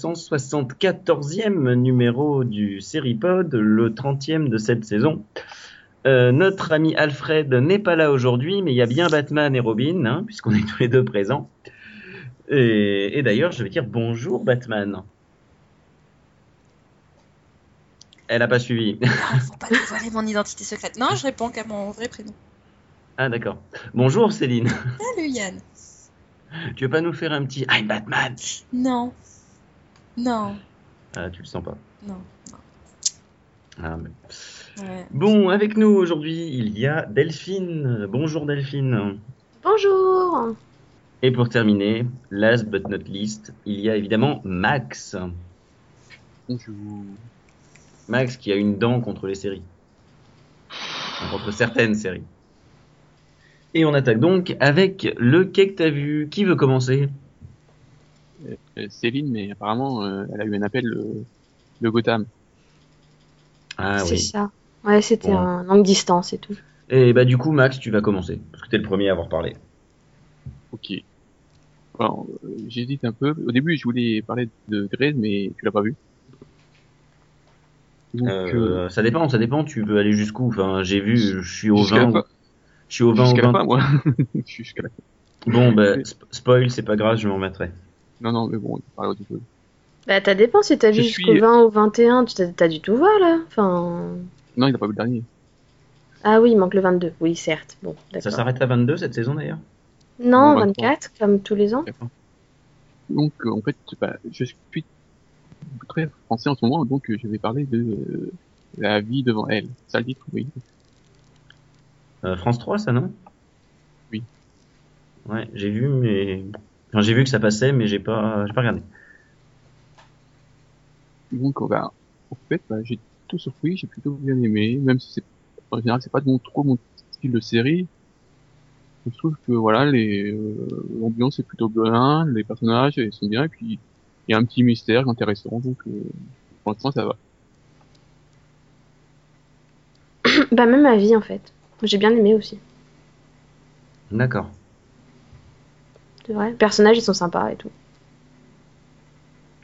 274e numéro du Seripod, le 30e de cette saison. Euh, notre ami Alfred n'est pas là aujourd'hui, mais il y a bien Batman et Robin, hein, puisqu'on est tous les deux présents. Et, d'ailleurs, je vais dire bonjour Batman. Elle n'a pas suivi. Non, faut pas dévoiler mon identité secrète. Non, je réponds qu'à mon vrai prénom. Ah d'accord. Bonjour Céline. Salut Yann. Tu veux pas nous faire un petit I'm Batman? Non. Non. Ah, tu le sens pas. Non. Ah, mais- Ouais. Bon, avec nous aujourd'hui, il y a Delphine. Bonjour Delphine. Bonjour Et pour terminer, last but not least, il y a évidemment Max. Bonjour. Max qui a une dent contre les séries. Contre certaines séries. Et on attaque donc avec le quai que t'as vu. Qui veut commencer? Céline, mais apparemment, euh, elle a eu un appel euh, de Gotham. Ah C'est oui. ça. Ouais, c'était Bon. un longue distance et tout. Et bah du coup, Max, tu vas commencer. Parce que t'es le premier à avoir parlé. Ok. Alors, euh, j'hésite un peu. Au début, je voulais parler de Grey's, mais tu l'as pas vu. Donc, euh, Euh, ça dépend, ça dépend. Tu veux aller jusqu'où? Enfin, j'ai vu, je suis au jusqu'à 20. la ou- fin. Je suis au 20 ou Jusqu'à la 20. fin, moi. Je suis jusqu'à la fin. Bon, bah, sp- spoil, c'est pas grave, je m'en remettrai. Non, non, mais bon, on va parler autre chose. Bah, ça dépend si t'as vu suis- jusqu'au 20 ou 21, tu t'as t'as dû tout voir là. Enfin. Non, il n'a pas vu le dernier. Ah oui, il manque le 22. Oui, certes. Bon, Ça s'arrête à 22 cette saison d'ailleurs Non, Non, 24, comme tous les ans. Donc, euh, en fait, bah, je suis très français en ce moment, donc euh, je vais parler de euh, la vie devant elle. Ça le titre, oui. Euh, France 3, ça non? Oui. Ouais, j'ai vu, mais. Enfin, j'ai vu que ça passait, mais j'ai pas, j'ai pas regardé. Donc, on va, en fait, bah, j'ai tout surpris, j'ai plutôt bien aimé, même si c'est, en général, c'est pas mon, trop mon style de série. Je trouve que, voilà, les, euh, l'ambiance est plutôt bien, les personnages, ils sont bien, et puis, il y a un petit mystère intéressant, donc, euh, pour l'instant, ça va. bah, même ma vie en fait. J'ai bien aimé aussi. D'accord. C'est vrai. Les personnages, ils sont sympas et tout.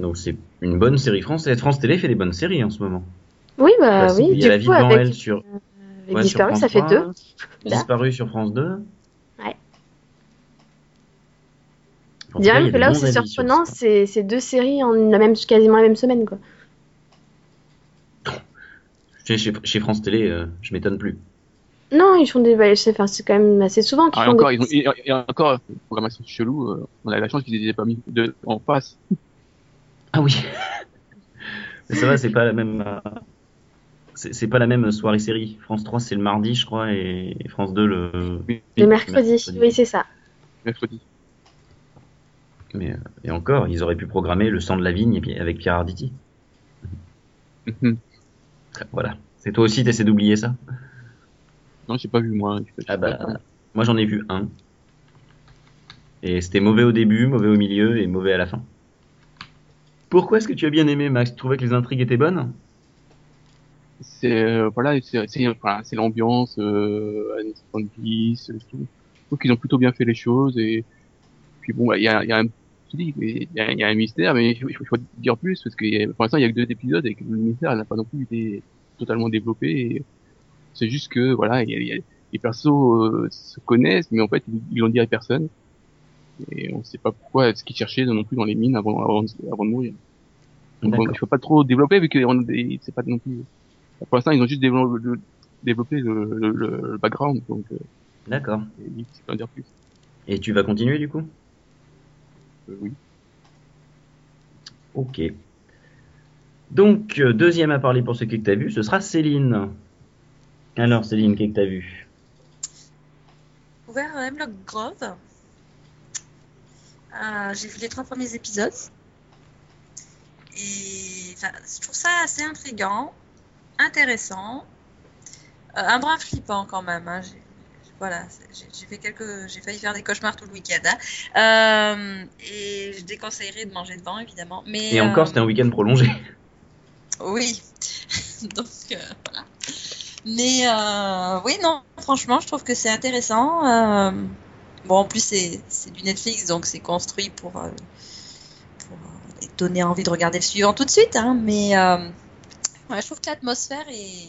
Donc c'est une bonne série française. France Télé fait des bonnes séries en ce moment. Oui, bah Voici, oui. il y a la vie devant avec, elle sur, ouais, Disparu, ça fait 3, deux. Disparu sur France 2. Ouais. En tout cas, Je il y dirais a même que là où c'est surprenant, c'est c'est deux séries en la même, quasiment la même semaine, quoi. Chez France Télé, euh, je m'étonne plus. Non, ils font des. c'est enfin, c'est quand même assez souvent qu'ils Ah, et font encore, des. ils ont, et, et encore, programmation chelou, euh, on a la chance qu'ils les aient pas mis de, en face. Ah oui. Mais ça va, c'est pas la même. euh, C'est c'est pas la même soirée série. France 3 c'est le mardi, je crois, et et France 2 le. Le mercredi, oui, c'est ça. mercredi. Mais euh, et encore, ils auraient pu programmer le sang de la vigne et avec Pierre Arditi. Mhm. Voilà. C'est toi aussi, t'essaies d'oublier ça? Non, j'ai pas vu, moi. Ah bah, moi j'en ai vu un. Et c'était mauvais au début, mauvais au milieu et mauvais à la fin. Pourquoi est-ce que tu as bien aimé, Max? Tu trouvais que les intrigues étaient bonnes? C'est euh, voilà c'est voilà, c'est l'ambiance euh, années 70 euh, je trouve je trouve qu'ils ont plutôt bien fait les choses et puis bon bah, il y a y a un il y a, il y a un mystère mais il faut, dire plus parce que pour l'instant il y a que deux épisodes et que le mystère n'a pas non plus été totalement développé et c'est juste que voilà il y a, y a- les persos euh, se connaissent mais en fait ils, ils l'ont dit à personne et on sait pas pourquoi ce qu'ils cherchaient non plus dans les mines avant avant, avant de mourir donc D'accord. il faut pas trop développer vu que on, c'est pas non plus pour l'instant, ils ont juste développé le, développé le, le, le- background, donc euh, D'accord. je peux en dire plus. Et tu vas continuer du coup? Euh, oui. Ok. Donc, euh, deuxième à parler pour ce que t'as vu, ce sera Céline. Alors, Céline, qu'est-ce que t'as vu? Ouvert Hemlock Grove. Euh, J'ai vu les trois premiers épisodes. Et je trouve ça assez intriguant, intéressant, euh, un brin flippant quand même. hein. J'ai- Voilà, j'ai fait quelques, j'ai failli faire des cauchemars tout le week-end. hein. Euh, et je déconseillerais de manger devant, évidemment. Mais Et encore, c'était un week-end prolongé. Oui, donc voilà. Mais euh, oui, non, franchement, je trouve que c'est intéressant. Euh, Bon, en plus, c'est du Netflix, donc c'est construit pour, euh, donner envie de regarder le suivant tout de suite. Hein, mais je trouve que l'atmosphère est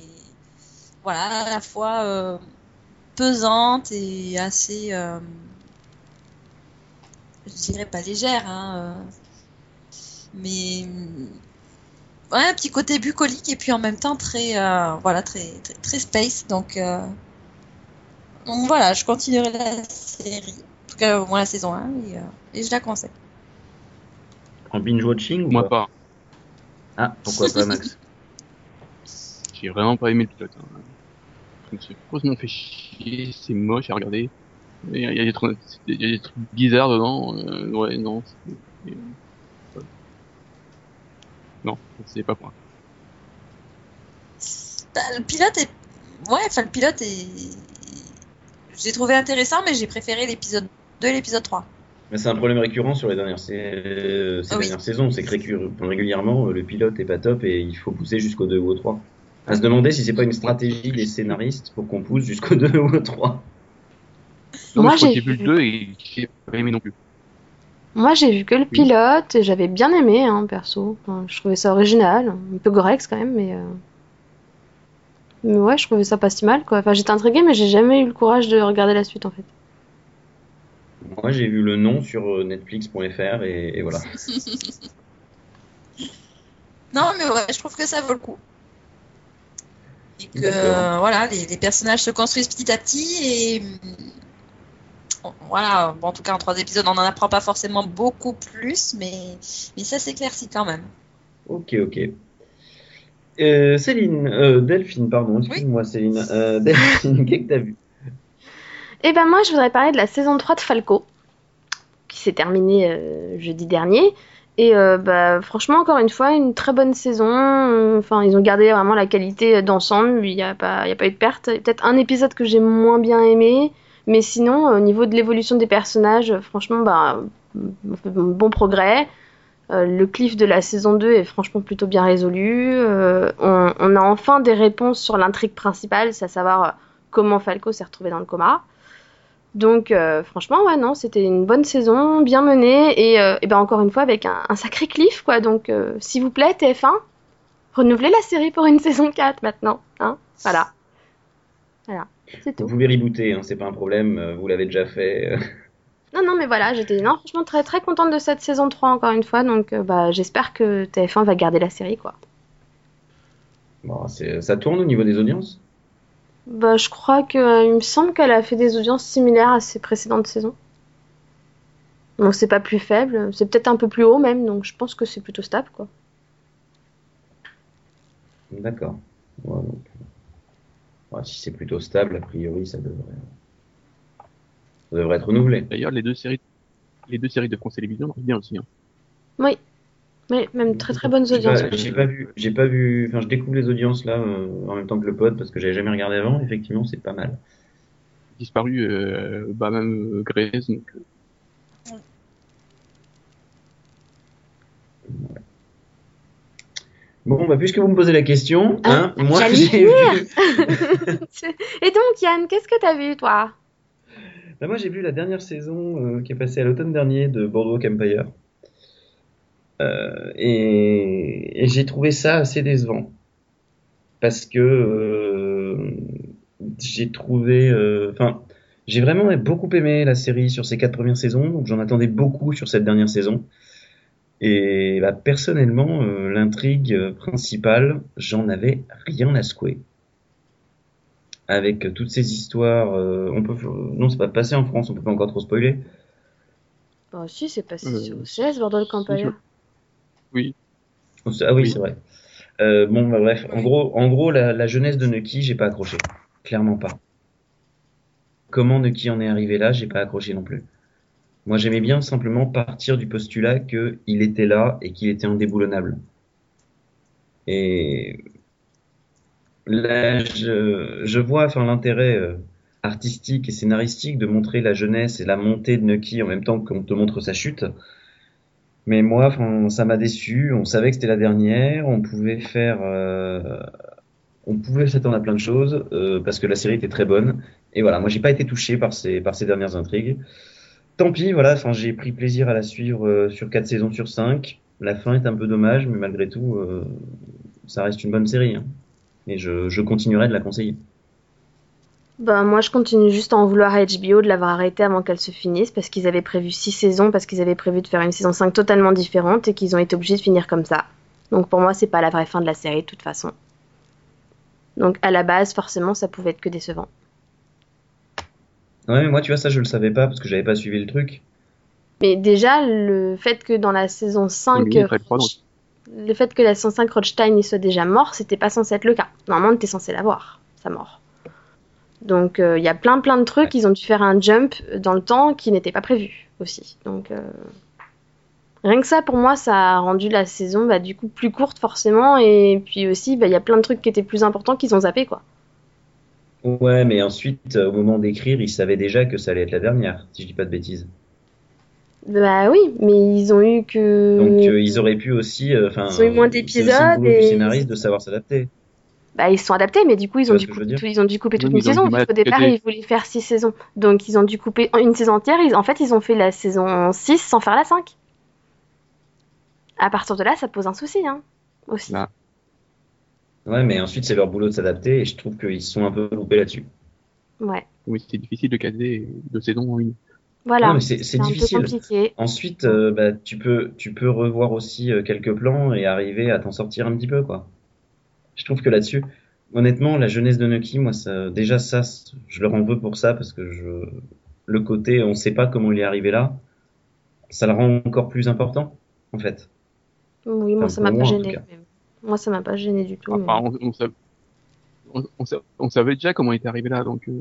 voilà, à la fois pesante et assez, je dirais pas légère, hein, mais ouais, un petit côté bucolique et puis en même temps très, euh, voilà, très, très, très space. Donc, euh, donc voilà, je continuerai la série, en tout cas au moins la saison 1 et, euh, et je la conseille. En binge-watching ou Moi pas? Ah, pourquoi pas, Max? J'ai vraiment pas aimé le pilote. Hein. Je me franchement fait chier, c'est moche à regarder. Il y a, des trucs, il y a des trucs bizarres dedans. Euh, ouais, non. C'est- c'est- ouais. Non, c'est pas pour moi. Bah, le pilote est, ouais, enfin le pilote est, j'ai trouvé intéressant, mais j'ai préféré l'épisode 2 et l'épisode 3. Mais c'est un problème récurrent sur les dernières, euh, ces Ah oui. dernières saisons, c'est que régulièrement euh, le pilote est pas top et il faut pousser jusqu'au 2 ou au 3. À se demander si c'est pas une stratégie des scénaristes pour qu'on pousse jusqu'au 2 ou au 3. Non, Moi, mais je crois j'ai vu vu- le 2 et j'ai pas aimé non plus. Moi, j'ai vu que le pilote et j'avais bien aimé, hein, perso. Enfin, je trouvais ça original, un peu Grex quand même, mais. euh, Mais ouais, je trouvais ça pas si mal, quoi. Enfin, j'étais intriguée, mais j'ai jamais eu le courage de regarder la suite, en fait. Moi j'ai vu le nom sur euh, netflix.fr et, et voilà. Non, mais ouais, je trouve que ça vaut le coup. Et que euh, voilà, les, les personnages se construisent petit à petit et voilà, bon, en tout cas en trois épisodes, on n'en apprend pas forcément beaucoup plus, mais, mais ça s'éclaircit quand même. Ok, ok. Euh, Céline, euh, Delphine, pardon, excuse-moi Céline. Euh, Delphine, qu'est-ce que t'as vu? Et ben moi, je voudrais parler de la saison 3 de Falco, qui s'est terminée euh, jeudi dernier. Et euh, bah, franchement, encore une fois, une très bonne saison. Enfin, ils ont gardé vraiment la qualité d'ensemble. Il n'y a pas, il y a pas eu de perte. Peut-être un épisode que j'ai moins bien aimé, mais sinon, au niveau de l'évolution des personnages, franchement, bah, bon progrès. Euh, le cliff de la saison 2 est franchement plutôt bien résolu. Euh, on, a enfin des réponses sur l'intrigue principale, c'est à savoir euh, comment Falco s'est retrouvé dans le coma. Donc franchement, ouais, non, c'était une bonne saison, bien menée, et, ben encore une fois avec un, un sacré cliff, quoi. Donc s'il vous plaît, TF1, renouvelez la série pour une saison 4 maintenant, hein. Voilà. Vous pouvez rebooter, hein, c'est pas un problème, euh, vous l'avez déjà fait. Non, non, mais voilà, j'étais non, franchement très très contente de cette saison 3 encore une fois, donc euh, bah, j'espère que TF1 va garder la série, quoi. Bon, c'est- ça tourne au niveau des audiences? Bah, je crois que euh, il me semble qu'elle a fait des audiences similaires à ses précédentes saisons. Donc c'est pas plus faible, c'est peut-être un peu plus haut même, donc je pense que c'est plutôt stable, quoi. D'accord. Ouais, donc, si c'est plutôt stable, a priori, ça devrait, ça devrait être renouvelé. D'ailleurs, les deux séries, les deux séries de France Télévisions marchent bien aussi. Hein. Oui, mais même très très bonnes audiences. j'ai pas vu, j'ai pas vu, enfin, je découvre les audiences là euh, en même temps que le pod parce que j'avais jamais regardé avant. Effectivement, c'est pas mal. Disparu, euh, bah même euh, Grey's, donc Bon, bah, puisque vous me posez la question, hein, Ah, moi j'allais j'ai vu, Et donc Yann, qu'est-ce que t'as vu toi? bah, moi j'ai vu la dernière saison euh, qui est passée à l'automne dernier de Boardwalk Empire. Euh, et, et j'ai trouvé ça assez décevant parce que euh, j'ai trouvé, enfin, j'ai vraiment beaucoup aimé la série sur ces quatre premières saisons, donc j'en attendais beaucoup sur cette dernière saison. Et bah, personnellement, euh, l'intrigue euh, principale, j'en avais rien à secouer. Avec toutes ces histoires, euh, on peut, non, c'est pas passé en France, on peut pas encore trop spoiler. Bah si, c'est passé Euh, sur OCS, Boardwalk Empire. oui. Ah oui, Oui. c'est vrai. Euh, bon, bah, bref, en gros, en gros, la, la jeunesse de Nucky, j'ai pas accroché, clairement pas. Comment Nucky en est arrivé là, j'ai pas accroché non plus. Moi, j'aimais bien simplement partir du postulat que il était là et qu'il était indéboulonnable. Et là, je, je vois, enfin, l'intérêt euh, artistique et scénaristique de montrer la jeunesse et la montée de Nucky en même temps qu'on te montre sa chute. Mais moi, enfin, ça m'a déçu. On savait que c'était la dernière. On pouvait faire, euh, on pouvait s'attendre à plein de choses euh, parce que la série était très bonne. Et voilà, moi, j'ai pas été touché par ces par ces dernières intrigues. Tant pis, voilà, enfin, j'ai pris plaisir à la suivre euh, sur 4 saisons sur 5. La fin est un peu dommage, mais malgré tout, euh, ça reste une bonne série. hein. Et je, je continuerai de la conseiller. Bah, moi, je continue juste à en vouloir à HBO de l'avoir arrêté avant qu'elle se finisse, parce qu'ils avaient prévu 6 saisons, parce qu'ils avaient prévu de faire une saison 5 totalement différente, et qu'ils ont été obligés de finir comme ça. Donc pour moi, c'est pas la vraie fin de la série, de toute façon. Donc à la base, forcément, ça pouvait être que décevant. Ouais, mais moi, tu vois, ça, je le savais pas parce que j'avais pas suivi le truc. Mais déjà, le fait que dans la saison 5, Lui, il ferait trois, donc. le fait que la saison 5 Rothstein il soit déjà mort, c'était pas censé être le cas. Normalement, on était censé l'avoir, sa mort. Donc euh, il y a plein plein de trucs, ils ont dû faire un jump dans le temps qui n'était pas prévu aussi. Donc euh, rien que ça pour moi, ça a rendu la saison bah, du coup plus courte forcément et puis aussi bah, il y a plein de trucs qui étaient plus importants qu'ils ont zappé quoi. Ouais, mais ensuite, euh, au moment d'écrire, ils savaient déjà que ça allait être la dernière, si je dis pas de bêtises. Bah oui, mais ils ont eu que Donc, euh, ils auraient pu aussi. euh, Ils ont eu moins c'est d'épisodes le boulot et- du scénariste de savoir s'adapter. Bah, ils se sont adaptés, mais du coup, ils ont, dû ils ont dû couper toute Oui, une saison. à départ, ils voulaient faire six saisons. Donc, ils ont dû couper une saison entière. Ils- en fait, ils ont fait la saison 6 sans faire la 5. À partir de là, ça pose un souci, hein, aussi. Bah, Ouais, mais ensuite, c'est leur boulot de s'adapter et je trouve qu'ils sont un peu loupés là-dessus. Ouais. oui, c'est difficile de caser deux saisons en une. Voilà. C'est c'est un peu difficile. compliqué. Ensuite, euh, bah, tu peux, tu peux revoir aussi euh, quelques plans et arriver à t'en sortir un petit peu, quoi. Je trouve que là-dessus, honnêtement, la jeunesse de Nucky, moi, ça, déjà ça, je leur en veux pour ça parce que je, le côté, on sait pas comment il est arrivé là, ça le rend encore plus important, en fait. Oui, moi, Enfin, ça m'a pas gêné. Moi, ça m'a pas gêné du tout. mais- on, on, sav- on- on sa- on savait déjà comment il était arrivé là, donc euh,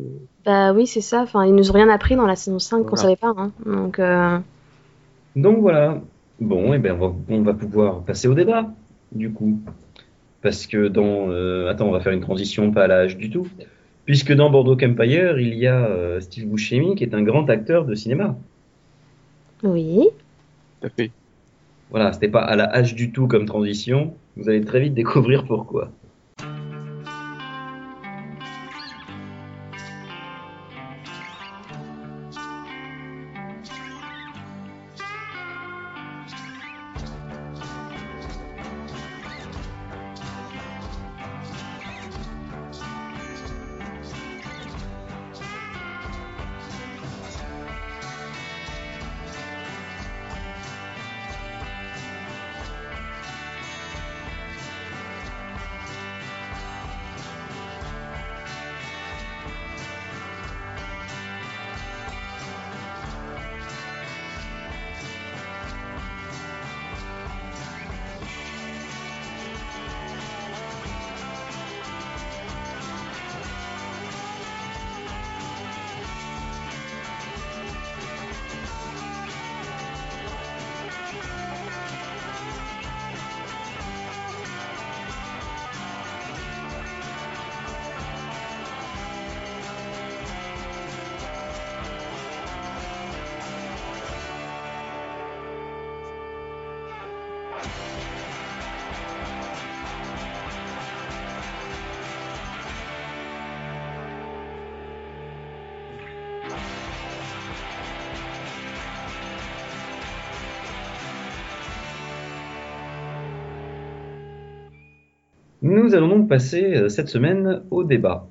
Bah oui, c'est ça. Enfin, ils nous ont rien appris dans la saison 5 qu'on Voilà. savait pas. Hein. Donc, euh, Donc voilà. Bon, et ben on va, on va pouvoir passer au débat, du coup. Parce que dans... euh, attends, on va faire une transition pas à l'âge du tout. Puisque dans Bordeaux Empire, il y a euh, Steve Buscemi, qui est un grand acteur de cinéma. oui. tout à fait. Voilà, c'était pas à la hache du tout comme transition. Vous allez très vite découvrir pourquoi. Nous allons donc passer euh, cette semaine au débat,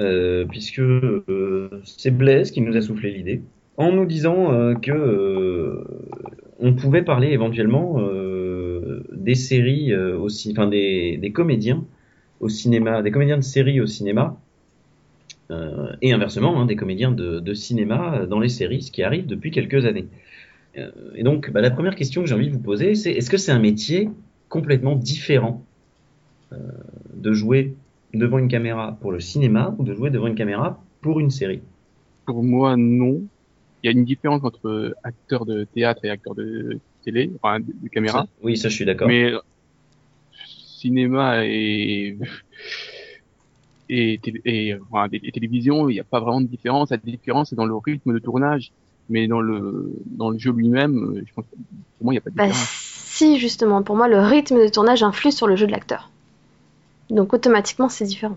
Euh, puisque euh, c'est Blaise qui nous a soufflé l'idée, en nous disant que on pouvait parler éventuellement des séries aussi, enfin des, comédiens au cinéma, des comédiens de séries au cinéma, et inversement, hein, des comédiens de, cinéma dans les séries, ce qui arrive depuis quelques années. Et donc, bah, la première question que j'ai envie de vous poser, c'est est-ce que c'est un métier complètement différent de jouer devant une caméra pour le cinéma ou de jouer devant une caméra pour une série Pour moi, non. Il y a une différence entre acteur de théâtre et acteur de télé, enfin de, de caméra. Ça- Oui, ça je suis d'accord. Mais cinéma et et, télé- et, enfin, et télévision, il n'y a pas vraiment de différence. La différence c'est dans le rythme de tournage, mais dans le dans le jeu lui-même, je pense que pour moi il n'y a pas de Bah, différence. si, justement, pour moi, le rythme de tournage influe sur le jeu de l'acteur. Donc, automatiquement, c'est différent.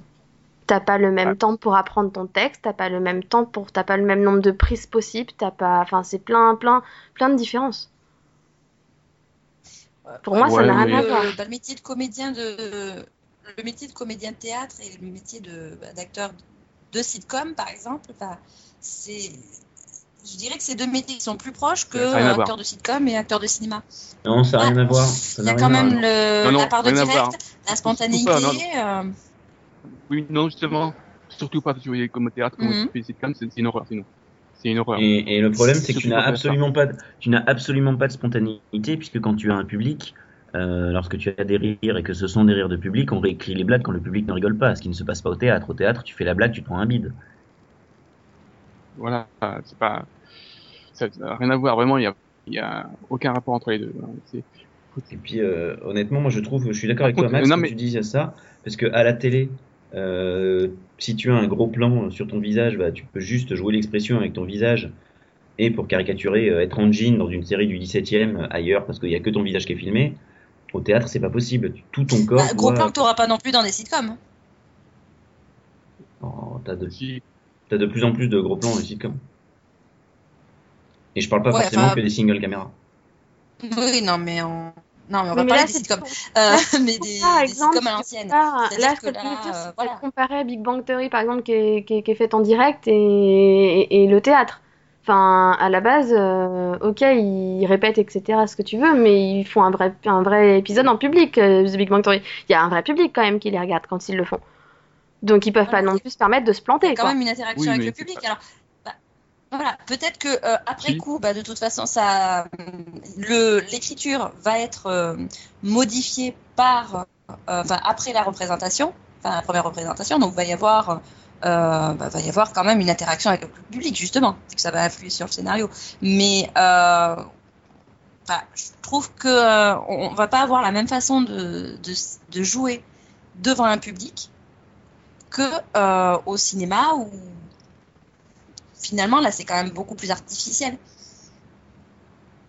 T'as pas le même temps pour apprendre ton texte, t'as pas le même temps pour, t'as pas le même nombre de prises possibles, t'as pas, enfin c'est plein, plein, plein de différences. Pour moi, ça n'a rien à voir. le, bah, le métier de comédien de le métier de comédien de théâtre et le métier de bah, d'acteur de sitcom par exemple bah, c'est je dirais que c'est deux métiers qui sont plus proches que voir. acteur de sitcom et acteur de cinéma. Non, ça n'a rien à voir. Ça Il y a quand même voir. le, Non, non, la part de direct, voir. la spontanéité. Euh, Oui, non, justement, surtout pas jouer comme au théâtre, comme tu fais sitcom, c'est c'est une horreur, sinon. C'est une horreur. Et, et le problème, c'est que tu n'as absolument pas, de- tu n'as absolument pas de spontanéité puisque quand tu as un public, euh, lorsque tu as des rires et que ce sont des rires de public, on réécrit les blagues quand le public ne rigole pas, ce qui ne se passe pas au théâtre. Au théâtre, tu fais la blague, tu prends un bide. Voilà, c'est pas, ça n'a rien à voir, vraiment, il y a, il y a aucun rapport entre les deux. hein. C'est- Et puis, euh, honnêtement, moi, je trouve, je suis d'accord avec toi, Max, non, mais- tu dis ça, parce que à la télé, euh, si tu as un gros plan sur ton visage, bah, tu peux juste jouer l'expression avec ton visage. Et pour caricaturer, euh, être en jean dans une série du 17e euh, ailleurs, parce qu'il n'y a que ton visage qui est filmé, au théâtre, c'est pas possible. Tout ton corps. bah, gros doit- plan que t'auras pas non plus dans des sitcoms. Oh, t'as de, Si- t'as de plus en plus de gros plans dans les sitcoms. Et je parle pas Ouais, forcément enfin- que des single caméras. Oui, non, mais on, non, mais on va mais parler là, des sitcoms, pour- euh, là, mais des, Par des exemple, sitcoms à tu l'ancienne. là, ce que que tu veux là, dire, euh, c'est voilà. de comparer Big Bang Theory, par exemple, qui est, qui est- qui est fait en direct et, et, et le théâtre. Enfin, à la base, euh, ok, ils répètent, etc., ce que tu veux, mais ils font un vrai, un vrai épisode en public, euh, The Big Bang Theory. Il y a un vrai public quand même qui les regarde quand ils le font. Donc ils peuvent pas Voilà. non plus se permettre de se Il y planter, a quand quoi. même une interaction Oui, avec le public. pas- Alors, bah, voilà, peut-être que euh, après coup, bah, de toute façon, ça, le l'écriture va être euh, modifiée par, euh, enfin après la représentation, enfin la première représentation, donc va y avoir, euh, bah, va y avoir quand même une interaction avec le public justement, que ça va influer sur le scénario. Mais euh, enfin, je trouve que euh, on on va pas avoir la même façon de, de, de jouer devant un public que euh, au cinéma où finalement là c'est quand même beaucoup plus artificiel.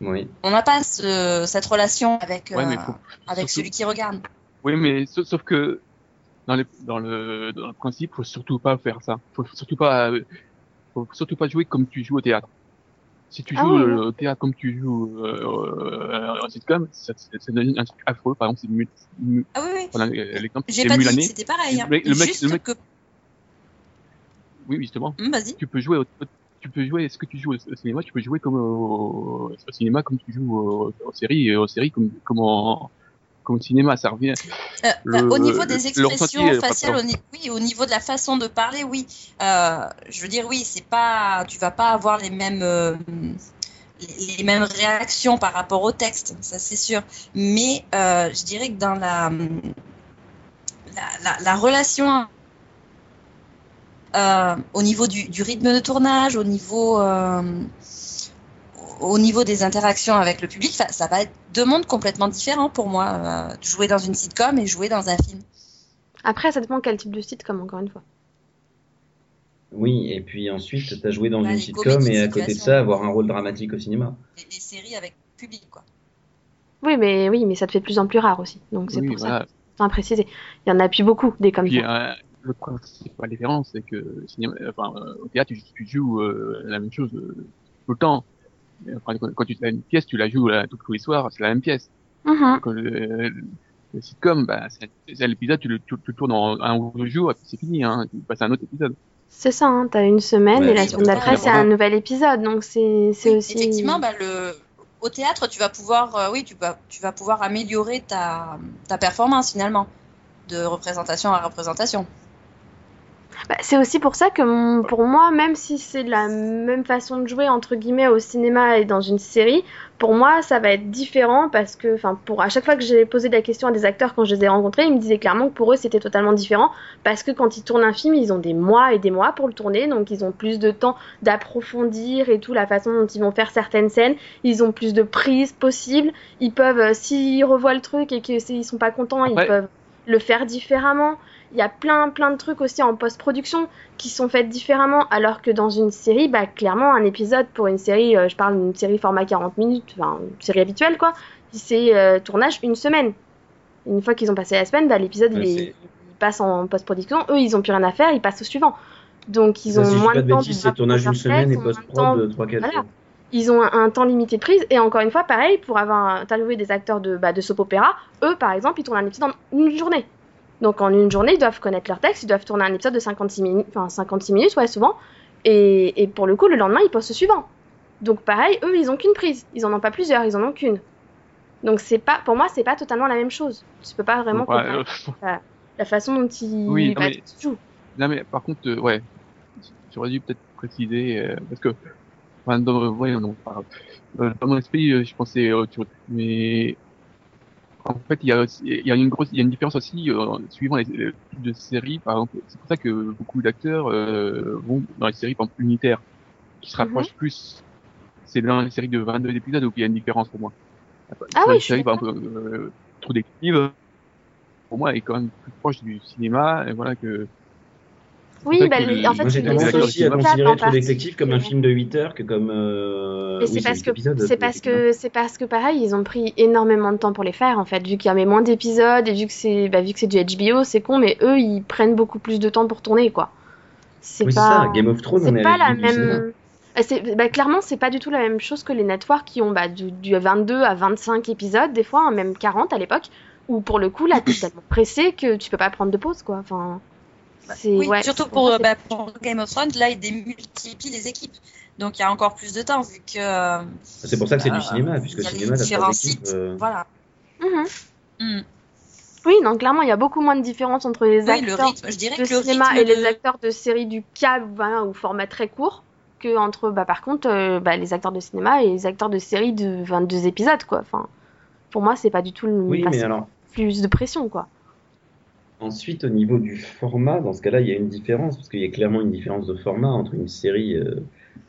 Oui. On n'a pas ce- cette relation avec, Ouais, mais euh, avec surtout- celui qui regarde. Oui, mais sauf, sauf que dans, les, dans, le, dans le principe, faut surtout pas faire ça. Faut surtout pas, euh, faut surtout pas jouer comme tu joues au théâtre. Si tu Ah joues oui, euh, au théâtre comme tu joues euh, euh, en sitcom, ça, ça, donne un truc affreux. Par exemple, c'est Mu- Mu- Ah oui, oui. euh, l'exemple, J'ai pas dit c'était pareil. hein. Le mec- le mec- Juste le mec- que. Oui, justement. Hum, Vas-y. Tu peux jouer, au, tu peux jouer ce que tu joues au, cinéma, tu peux jouer comme au, au cinéma comme tu joues au- aux séries, et aux séries comme, comme en, comme au cinéma, ça revient. Euh, bah, Le- au niveau des expressions ressenti faciales, au, oui, au niveau de la façon de parler, oui. Euh, je veux dire, oui, c'est pas, tu vas pas avoir les mêmes, euh, les, les mêmes réactions par rapport au texte, ça c'est sûr. Mais je dirais que dans la, la, la, la relation au niveau du, du rythme de tournage, au niveau, au niveau des interactions avec le public, ça, ça va être deux mondes complètement différents pour moi. euh, jouer dans une sitcom et jouer dans un film. Après, ça dépend quel type de site, comme encore une fois. Oui, et puis ensuite, t'as joué dans Bah, une sitcom et à côté de ça, avoir un rôle dramatique au cinéma. Les, les séries avec public, quoi. Oui, mais oui, mais ça te fait de plus en plus rare aussi. Donc c'est Oui, pour ça. voilà. À préciser. Il y en a plus beaucoup des comme Puis, ça. euh, le principal différence, c'est que cinéma, enfin, euh, au théâtre, tu, tu joues euh, la même chose euh, tout le temps. Quand, quand tu as une pièce, tu la joues là, tous les soirs, c'est la même pièce. Mhm. Quand le, le sitcom, bah, c'est l'épisode, tu le, tu, tu le tournes en un ou deux jours, et puis c'est fini, hein, tu passes à un autre épisode. C'est ça, hein, t'as une semaine Ouais, et la semaine d'après, c'est un nouvel épisode. Donc c'est c'est Oui, aussi. Effectivement, bah, le, au théâtre, tu vas pouvoir, euh, oui, tu vas, tu vas pouvoir améliorer ta, ta performance finalement, de représentation à représentation. Bah, c'est aussi pour ça que pour moi, même si c'est la même façon de jouer entre guillemets au cinéma et dans une série, pour moi ça va être différent parce que, enfin, pour à chaque fois que j'ai posé la question à des acteurs quand je les ai rencontrés, ils me disaient clairement que pour eux c'était totalement différent parce que quand ils tournent un film, ils ont des mois et des mois pour le tourner, donc ils ont plus de temps d'approfondir et tout la façon dont ils vont faire certaines scènes, ils ont plus de prises possibles, ils peuvent, euh, s'ils revoient le truc et qu'ils sont pas contents, ils peuvent le faire différemment. Il y a plein plein de trucs aussi en post-production qui sont faits différemment, alors que dans une série, bah clairement un épisode pour une série, euh, je parle d'une série format 40 minutes, enfin une série habituelle quoi, c'est euh, tournage une semaine. Une fois qu'ils ont passé la semaine, bah l'épisode il, il passe en post-production, eux, ils ont plus rien à faire, ils passent au suivant. Donc, ils Ça, ont si moins de temps. bêtises, c'est tournage une semaine et post-prod 3-4 voilà. jours. ils ont un, un temps limité de prise et encore une fois pareil pour avoir interviewé des acteurs de, bah, de soap opéra eux par exemple ils tournent un épisode en une journée donc en une journée ils doivent connaître leur texte ils doivent tourner un épisode de 56 minutes enfin 56 minutes ouais souvent. Et, et pour le coup le lendemain ils postent le suivant. Donc pareil eux ils ont qu'une prise. Ils en ont pas plusieurs ils en ont qu'une. Donc c'est pas pour moi c'est pas totalement la même chose. Tu peux pas vraiment Ouais, comparer. euh, la façon dont ils Oui, non, bah, mais- tout se joue. Non mais par contre, euh, ouais, j'aurais dû peut-être préciser euh, parce que, enfin, dans, ouais, non. Euh, dans mon esprit, je pensais à autre chose. Mais en fait, il y a, il y a une grosse, il y a une différence aussi euh, suivant les, les types de séries. Par exemple, c'est pour ça que beaucoup d'acteurs euh, vont dans les séries par exemple, unitaires, qui se rapprochent plus. C'est dans les séries de 22 épisodes où il y a une différence pour moi. Ah Dans oui, les séries, par exemple, euh, Detective, pour moi, est quand même plus proche du cinéma, et voilà que oui bah, en fait j'ai tendance aussi à considérer partie, Detective comme un film de 8 heures que comme. Euh... Et oui, c'est parce huit que épisodes, c'est parce que c'est parce que pareil, ils ont pris énormément de temps pour les faire en fait, vu qu'il y avait moins d'épisodes et vu que c'est bah, vu que c'est du HBO, c'est con, mais eux ils prennent beaucoup plus de temps pour tourner quoi. C'est Oui, c'est pas ça. Game of Thrones, on c'est est pas la même. C'est- bah, clairement, c'est pas du tout la même chose que les networks qui ont bah, du, du 22 à 25 épisodes, des fois, hein, même 40 à l'époque, où pour le coup, là, t'es tellement pressé que tu peux pas prendre de pause, quoi. Enfin, Oui, ouais, surtout pour moi, euh, bah, pour Game of Thrones, là, ils démultiplient les équipes. Donc, il y a encore plus de temps, vu que. euh, C'est pour ça que c'est euh, du cinéma, puisque le cinéma, t'as différents trois équipes. euh, Voilà. Mhm. Mm. Oui, non, clairement, il y a beaucoup moins de différence entre les Oui, le acteurs rythme, je dirais de que le cinéma rythme et les acteurs de séries du câble ou format très court que entre bah, par contre euh, bah, les acteurs de cinéma et les acteurs de séries de 22 épisodes quoi enfin pour moi c'est pas du tout le Oui, enfin, mais c'est alors, plus de pression quoi ensuite, au niveau du format, dans ce cas-là, il y a une différence, parce qu'il y a clairement une différence de format entre une série euh,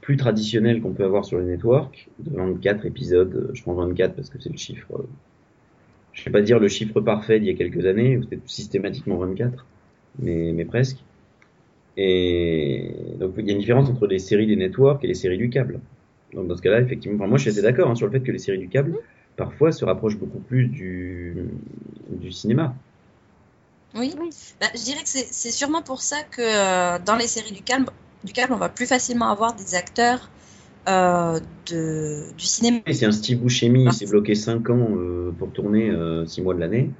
plus traditionnelle qu'on peut avoir sur les networks, de 24 épisodes, euh, je prends 24 parce que c'est le chiffre, euh, je vais pas dire le chiffre parfait d'il y a quelques années, c'était systématiquement 24, mais, mais presque. Et donc, il y a une différence entre les séries des networks et les séries du câble. Donc, dans ce cas-là, effectivement, enfin, moi, je suis assez d'accord hein, sur le fait que les séries du câble, parfois, se rapprochent beaucoup plus du, du cinéma. Oui. Oui. Bah, je dirais que c'est c'est sûrement pour ça que euh, dans les séries du câble, du câble, on va plus facilement avoir des acteurs euh, de, du cinéma. Si un Steve Buscemi Ah. il s'est bloqué 5 ans euh, pour tourner 6 mois de l'année,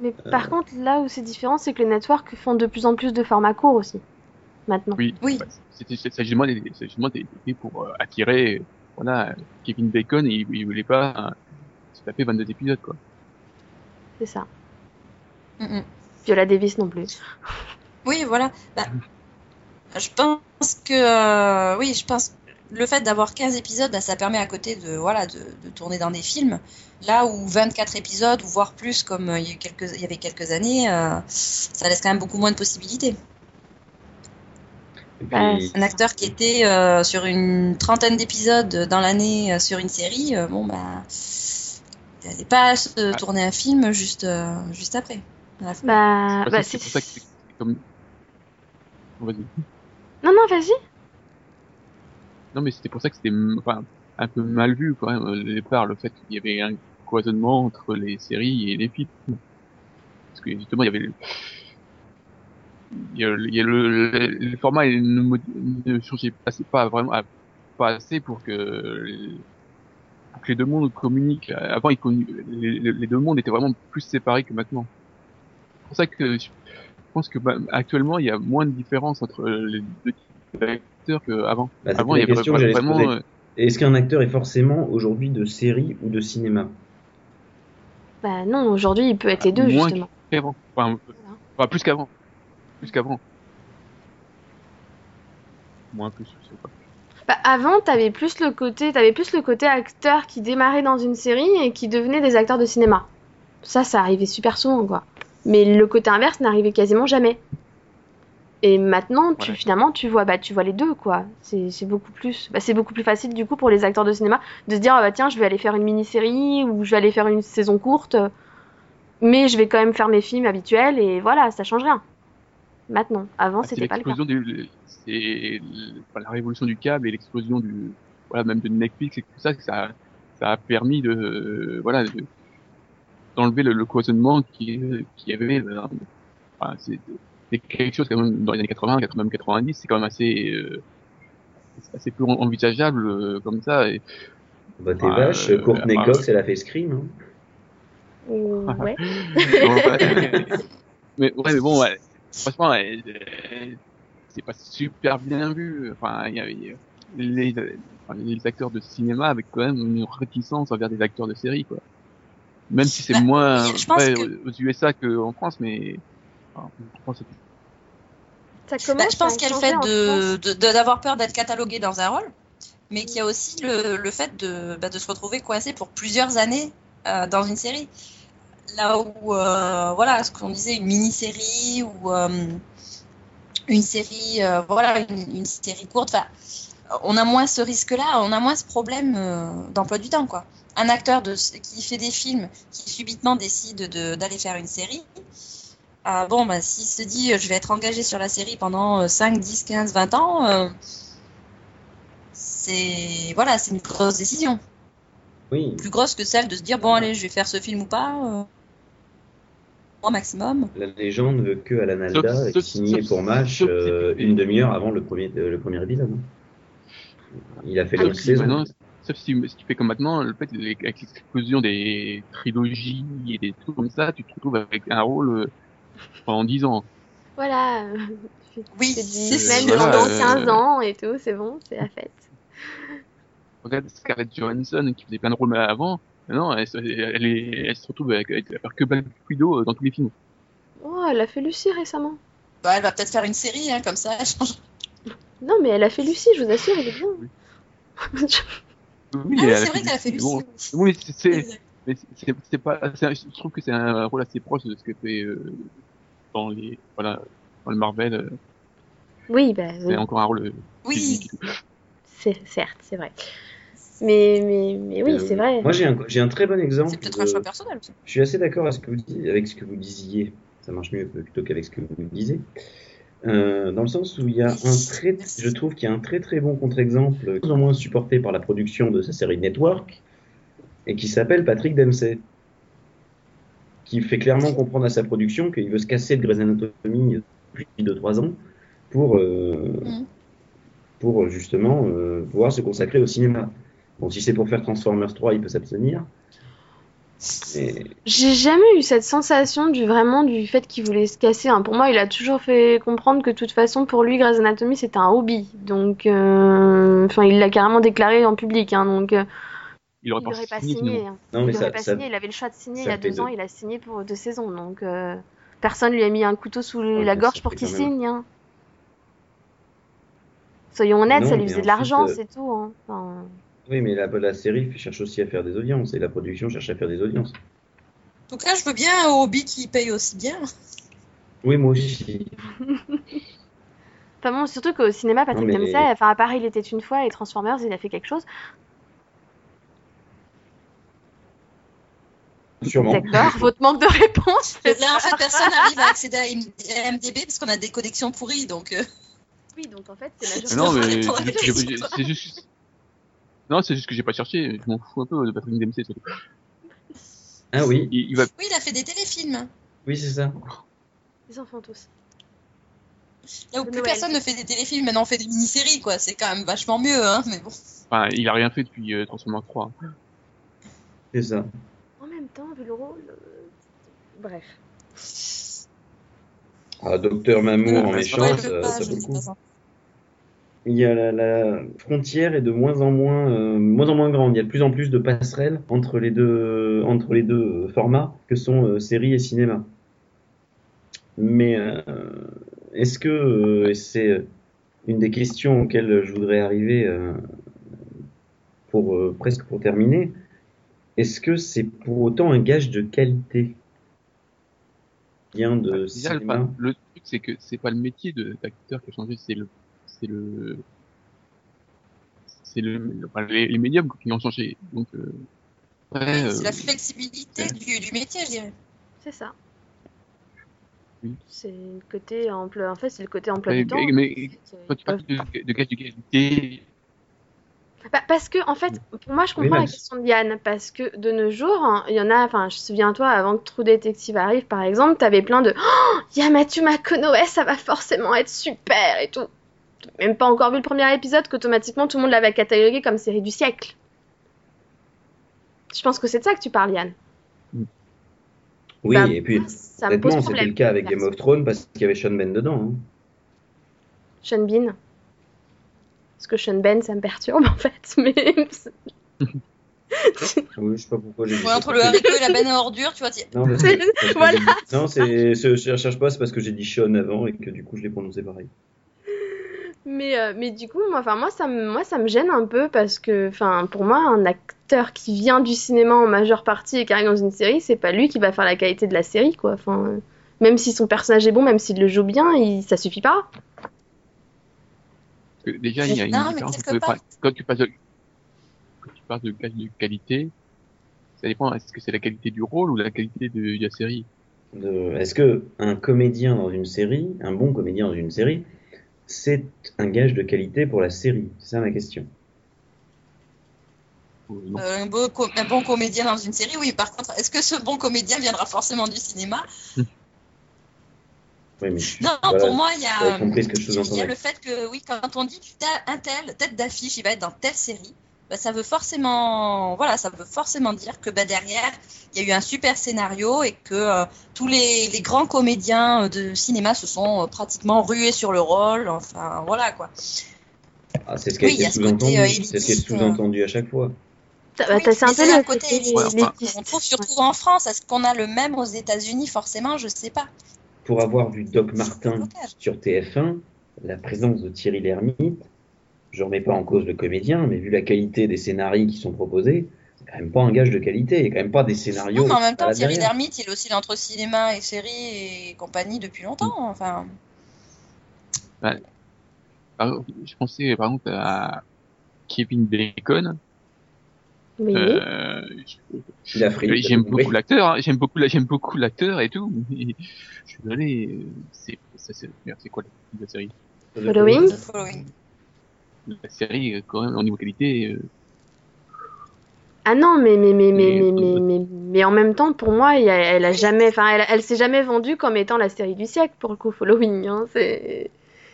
mais Euh. par contre là où c'est différent c'est que les networks font de plus en plus de formats courts aussi maintenant Oui, Oui. bah, c'était c'est c'est justement des, c'est justement des, des- pour euh, attirer voilà Kevin Bacon il, il voulait pas euh, se taper 22 épisodes quoi. c'est ça Mm, mm. Viola Davis non plus Oui, voilà. Bah, je pense que euh, oui, je pense le fait d'avoir 15 épisodes, bah, ça permet à côté de voilà de, de tourner dans des films. Là où 24 épisodes ou voire plus comme euh, il y, a eu quelques, il y avait quelques années, euh, ça laisse quand même beaucoup moins de possibilités. puis, Un acteur qui était euh, sur une trentaine d'épisodes dans l'année euh, sur une série, euh, bon bah n'allait pas se tourner un film juste euh, juste après. Bah, C'est bah, pour ça- c'est pour ça que c'est comme Oh, vas-y. non non vas-y Non mais c'était pour ça que c'était enfin, un peu mal vu quand même au départ le fait qu'il y avait un cloisonnement entre les séries et les films. Parce que justement il y avait le- il y a, le- il y a le, le, le format il ne, ne changeait pas, vraiment pas assez pour que, pour que les deux mondes communiquent. Avant, ils commu- les, les deux mondes étaient vraiment plus séparés que maintenant. C'est pour ça que je pense que bah, actuellement il y a moins de différence entre les deux types d'acteurs qu'avant. bah, Avant, il y avait vraiment euh, Est-ce qu'un acteur est forcément aujourd'hui de série ou de cinéma? Bah non aujourd'hui il peut être les deux Moins justement qu'avant. Enfin, enfin, plus qu'avant. Plus qu'avant. Moins plus, je sais pas. Bah, avant, t'avais plus le côté, t'avais plus le côté acteur qui démarrait dans une série et qui devenait des acteurs de cinéma. Ça, ça arrivait super souvent, quoi. Mais le côté inverse n'arrivait quasiment jamais. Et maintenant, tu, Ouais. finalement, tu vois, bah, tu vois les deux, quoi. C'est, beaucoup plus, bah, c'est beaucoup plus facile du coup pour les acteurs de cinéma de se dire, ah, bah tiens, je vais aller faire une mini-série ou je vais aller faire une saison courte, mais je vais quand même faire mes films habituels et voilà, ça change rien. Maintenant, avant, Ah, c'était pas le cas. c'est la révolution du câble et l'explosion du, voilà, même de Netflix et tout ça, ça a permis de, euh, voilà, de- d'enlever le, le cloisonnement qui, qui avait euh, enfin, c'est c'est quelque chose quand même dans les années 80, 80 même 90, c'est quand même assez euh, assez peu envisageable euh, comme ça. Et, Bah, t'es vache, euh, Courtney. Cox, elle a fait Scream. Hein. Ouais. Bon, ouais. mais ouais, mais bon, ouais. franchement, ouais, euh, c'est pas super bien vu. Enfin, il y avait les, les acteurs de cinéma avec quand même une réticence envers des acteurs de série, quoi. Même si c'est Bah, moins oui, je pense vrai que- aux USA qu'en France, mais enfin, en France, c'est- Ça Bah, je pense à qu'il y a le changer fait de, de- d'avoir peur d'être catalogué dans un rôle, mais qu'il y a aussi le, le fait de, bah, de se retrouver coincé pour plusieurs années euh, dans une série. Là où, euh, voilà, ce qu'on disait, une mini-série ou euh, une série, euh, voilà, une, une série courte, on a moins ce risque-là, on a moins ce problème euh, d'emploi du temps, quoi. Un acteur de, qui fait des films, qui subitement décide de, d'aller faire une série, ah bon, bah, s'il se dit je vais être engagé sur la série pendant euh, 5, 10, 15, 20 ans, euh, c'est voilà, c'est une grosse décision. Oui, Plus grosse que celle de se dire bon, allez, je vais faire ce film ou pas. Euh, au maximum. la légende veut que Alan Alda est signé pour MASH sauf- euh, une demi-heure avant le premier, euh, le premier épisode. Il a fait Ah, l'autre saison. Sauf si, si tu fais comme maintenant, le fait avec l'explosion des trilogies et des trucs comme ça, tu te retrouves avec un rôle euh, pendant 10 ans. Voilà. euh, tu fais- Oui, tu fais c'est 10 semaines voilà, pendant euh, 15 ans et tout, c'est bon, c'est la fête. Regarde Scarlett Johansson qui faisait plein de rôles avant. Non, elle, se- elle, est, elle se retrouve avec, avec à faire que Black Widow euh, dans tous les films. Oh, elle a fait Lucie récemment. Bah, elle va peut-être faire une série, hein, comme ça, elle change. Non, mais elle a fait Lucie, je vous assure, elle est bien. Oui, Ah oui, elle a c'est vrai qu'elle a fait Lucie. Bon, oui, c'est- mais c'est, pas, je trouve que c'est un rôle assez proche de ce que fait euh, dans les, voilà, dans le Marvel. euh, oui, bah, C'est oui, encore un rôle. euh, Oui, certes, c'est vrai. Mais, mais, mais oui, Euh, c'est vrai. Moi, j'ai un, j'ai un très bon exemple. c'est peut-être un choix personnel aussi. Je suis assez d'accord avec ce que vous dites- avec ce que vous disiez. Ça marche mieux plutôt qu'avec ce que vous disiez. Euh, dans le sens où il y a un très, je trouve qu'il y a un très très bon contre-exemple, plus ou moins supporté par la production de sa série Network, et qui s'appelle Patrick Dempsey, qui fait clairement comprendre à sa production qu'il veut se casser de Grey's Anatomy depuis 2-3 ans pour, euh, Mhm. pour justement euh, pouvoir se consacrer au cinéma. Bon, si c'est pour faire Transformers 3, il peut s'abstenir. J'ai jamais eu cette sensation du vraiment du fait qu'il voulait se casser. hein. Pour moi, il a toujours fait comprendre que de toute façon, pour lui, Grey's Anatomy, c'était un hobby. Donc, euh, enfin, il l'a carrément déclaré en public. Hein, donc, euh, Il il aurait n'aurait pas signé, signé. sinon. hein. non, il mais ça, pas ça, signé. Il avait le choix de signer il y a deux de- ans. Il a signé pour deux saisons. Donc, euh, personne lui a mis un couteau sous Ouais, la gorge pour qu'il signe. hein. Soyons honnêtes, Non, ça lui faisait de l'argent, euh, c'est tout. hein. Enfin, Oui, mais la, la série cherche aussi à faire des audiences et la production cherche à faire des audiences. En tout cas, je veux bien un hobby qui paye aussi bien. Oui, moi aussi. Enfin bon, surtout qu'au cinéma, Patrick mais- Dempsey, enfin à part Il était une fois et Transformers, il a fait quelque chose. Sûrement. D'accord, votre manque de réponse. Là, en fait, personne n'arrive à accéder à MDB parce qu'on a des connexions pourries. Donc, euh, Oui, donc en fait, c'est Mais non, mais la c'est juste. Non, c'est juste que j'ai pas cherché. Je m'en fous un peu de Patrick Dempsey. surtout. Ah oui, Il, il va. oui, il a fait des téléfilms. oui, c'est ça. Les enfants tous. Là où plus Noël. personne ne fait des téléfilms, maintenant on fait des mini-séries, quoi. C'est quand même vachement mieux, hein. Mais bon. Enfin, il a rien fait depuis euh, Transformers 3. C'est ça. En même temps, vu le rôle. euh, Bref. Ah, Docteur Mamour en méchant, ça, le pas, ça je vaut le sais coup. pas ça. Il y a la, la frontière est de moins en moins, euh, moins en moins grande. Il y a de plus en plus de passerelles entre les deux, entre les deux formats que sont euh, série et cinéma. Mais euh, est-ce que et c'est une des questions auxquelles je voudrais arriver pour presque pour terminer. Est-ce que c'est pour autant un gage de qualité? Bien de Déjà, le, cinéma. enfin, le truc, c'est que c'est pas le métier d'acteur qui a changé, c'est le, c'est le, c'est le, enfin, les, les médiums qui ont changé. Donc, euh, après, C'est euh, la flexibilité du, du métier, je dirais. C'est ça. Oui. C'est le côté emploi. En fait, c'est le côté emploi mais, du temps. mais Ils quand tu parles de, de gage de qualité, Bah, parce que, en fait, pour moi, je Oui, comprends la question de Yann. Parce que de nos jours, hein, il y en a, enfin, je me souviens, toi, avant que True Detective arrive, par exemple, t'avais plein de Oh, il y a Matthew McConaughey, ça va forcément être super et tout. T'as Même pas encore vu le premier épisode qu'automatiquement tout le monde l'avait catalogué comme série du siècle. Je pense que c'est de ça que tu parles, Yann. Oui, Bah, et puis, Ça me pose honnêtement, c'était le cas avec Game of Thrones parce qu'il y avait Sean Ben dedans. hein. Sean Bean. Parce que Sean Ben, ça me perturbe en fait. Mais Oui, je sais pas pourquoi j'ai dit Ouais, ça. entre le haricot et la benne à ordures, tu vois. Non, C'est- voilà. Non, c'est, c'est- je cherche pas, c'est parce que j'ai dit Sean avant et que du coup je l'ai prononcé pareil. Mais, euh, mais du coup, moi, enfin, moi, ça me, moi, ça me gêne un peu parce que, enfin, pour moi, un acteur qui vient du cinéma en majeure partie et qui arrive dans une série, c'est pas lui qui va faire la qualité de la série, quoi. Enfin, euh, même si son personnage est bon, même s'il le joue bien, il, ça suffit pas. Que déjà, il y a une Non, différence part- quand tu passes de, quand tu parles de, qualité, ça dépend, est-ce que c'est la qualité du rôle ou la qualité de, de la série? De- Est-ce que un comédien dans une série, un bon comédien dans une série, c'est un gage de qualité pour la série C'est ça ma question. Non Euh, un, beau co- un bon comédien dans une série, oui. Par contre, est-ce que ce bon comédien viendra forcément du cinéma? Oui, mais je- Non, voilà, pour moi, il y a, compris ce que je le fait que, oui, quand on dit t'as un tel, tête d'affiche, il va être dans telle série, bah, ça veut forcément, voilà, ça veut forcément dire que bah, derrière, il y a eu un super scénario et que euh, tous les, les grands comédiens euh, de cinéma se sont euh, pratiquement rués sur le rôle. Enfin, voilà quoi. Ah, c'est ce qui Oui, sous-entendu. c'est ce est sous-entendu à chaque fois. Bah, Oui, c'est un peu le côté élitiste, élitiste. On trouve surtout en France. Est-ce qu'on a le même aux États-Unis? Forcément, je sais pas. Pour avoir vu Doc Martin sur TF1, la présence de Thierry Lhermitte, je remets pas en cause le comédien, mais vu la qualité des scénarios qui sont proposés, c'est quand même pas un gage de qualité. Il y a quand même pas des scénarios. Non, mais en même temps, Thierry. Lhermitte, il oscille entre cinéma et série et compagnie depuis longtemps. Enfin, Par- je pensais, par exemple, à Kevin Bacon. Oui. Euh, j'aime beaucoup l'acteur, hein, j'aime beaucoup, j'aime beaucoup l'acteur et tout. mais je suis désolé, c'est, quoi la, série? Following. The Following. La série, euh, quand même, au niveau qualité, euh, Ah non, mais, mais, mais, mais, Mais- mais, mais, en même temps, pour moi, il y a- elle a jamais, enfin, elle, elle s'est jamais vendue comme étant la série du siècle pour le coup, Following. Hein, c'est,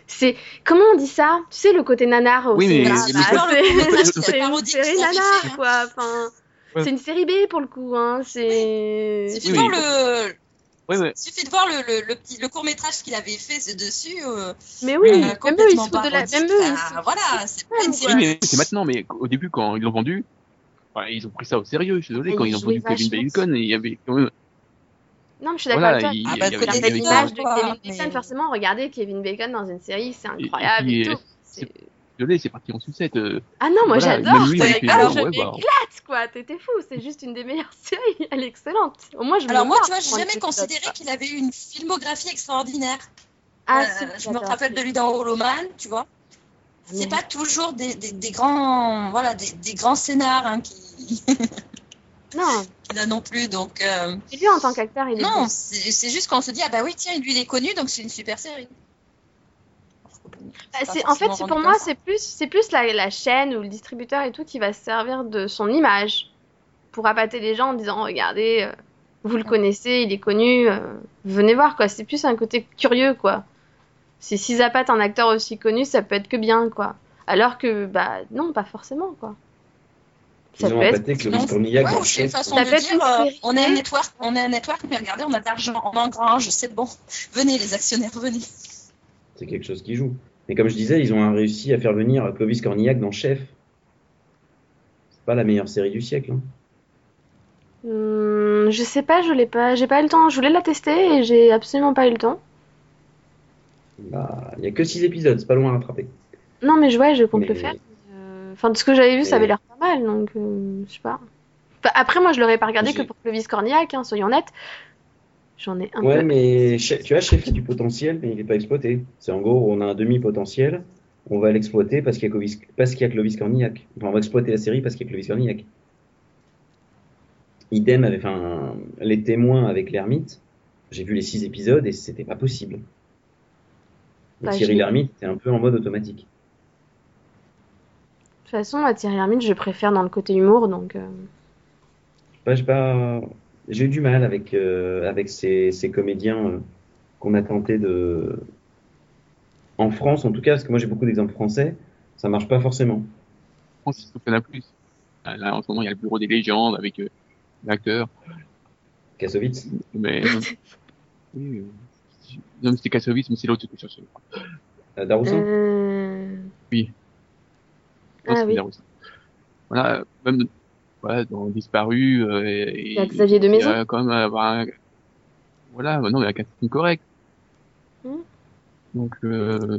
c'est, comment on dit ça? Tu sais, le côté nanar au Oui, mais- C'est bah, le c'est- c'est une série nanar, quoi. Enfin, Ouais. c'est une série B pour le coup, hein. C'est, Oui, de oui. ouais. suffit de voir le, le, le petit le court métrage qu'il avait fait dessus. euh, mais oui, euh, même eux, ils complètement se foutent de la, même eux, ils Enfin, se- voilà, c'est pas une série. Oui, mais c'est maintenant, mais au début, quand ils l'ont vendu, ils ont pris ça au sérieux, je suis désolé, quand ils ils ont vendu Kevin Bacon, il y avait quand même, Non, mais je suis d'accord voilà, avec toi. il, Ah, il bah, il l'image de Kevin mais- Bacon, forcément, regarder Kevin Bacon dans une série, c'est Et- et incroyable désolé, c'est parti en sucette. euh, Ah non, moi voilà, j'adore. alors, je ouais, bah, m'éclate, quoi. T'étais fou. C'est juste une des meilleures séries. Elle est excellente. Au moins, je Alors moi, tu vois, j'ai jamais considéré qu'il avait eu une filmographie extraordinaire. Ah, Euh, je me rappelle de lui dans Holoman, tu vois. C'est pas toujours des, des, des grands, voilà, des, des grands scénars hein, qui, Non, qu'il a non plus. Donc euh, et lui en tant qu'acteur, il est non, c'est juste qu'on se dit ah bah oui tiens lui il est connu donc c'est une super série. C'est- en fait, pour moi, c'est plus, c'est plus la, la chaîne ou le distributeur et tout qui va se servir de son image pour appâter les gens en disant regardez, euh, vous le connaissez, il est connu, euh, venez voir quoi. C'est plus un côté curieux quoi. Si s'ils appâtent un acteur aussi connu, ça peut être que bien quoi. Alors que bah non, pas forcément quoi. Ça Ils ont peut être que Non, ouais, c'est une façon Ça de dire euh, on est un network, on est un network mais regardez on a de l'argent, on engrange, c'est bon. Venez les actionnaires, venez. C'est quelque chose qui joue. Mais comme je disais, ils ont réussi à faire venir Clovis Cornillac dans Chef. C'est pas la meilleure série du siècle. hein. Hum, je sais pas, je l'ai pas, j'ai pas eu le temps. Je voulais la tester et j'ai absolument pas eu le temps. Bah, il y a que 6 épisodes, c'est pas loin à rattraper. Non mais je ouais, je compte Mais- le faire. Euh, Enfin, de ce que j'avais vu, ça avait l'air pas mal, donc euh, je sais pas. Enfin, après, moi, je l'aurais pas regardé que pour Clovis Cornillac, hein, soyons honnêtes. J'en ai un Ouais, peu. mais tu vois, Chef a du potentiel, mais il n'est pas exploité. C'est en gros, on a un demi-potentiel, on va l'exploiter parce qu'il y a Clovis, parce qu'il y a Clovis Cornillac. Enfin, on va exploiter la série parce qu'il y a Clovis Cornillac. Idem avec enfin, les témoins avec l'ermite. J'ai vu les 6 épisodes et c'était pas possible. Bah, Thierry Lhermitte, c'est un peu en mode automatique. façon, à Thierry Lhermitte, je préfère dans le côté humour, donc. euh, Bah, j'ai pas- j'ai eu du mal avec, euh, avec ces, ces comédiens euh, qu'on a tenté de. En France, en tout cas, parce que moi j'ai beaucoup d'exemples français, ça marche pas forcément. Je pense qu'il y en a plus. Ah, Là, en ce moment, il y a le bureau des légendes avec euh, l'acteur. Kassovitz. Mais, oui, euh, non, mais c'était Kassovitz, mais c'est l'autre que je cherchais. Euh, Daroussin euh, Oui. Non, Ah c'est oui. Daroussin. Voilà, même voilà, dans Disparu. Euh, et- Il y a Xavier de Il y Maison. a quand même, euh, bah, un- voilà, maintenant il y a un casting correct. Hmm. Donc, euh,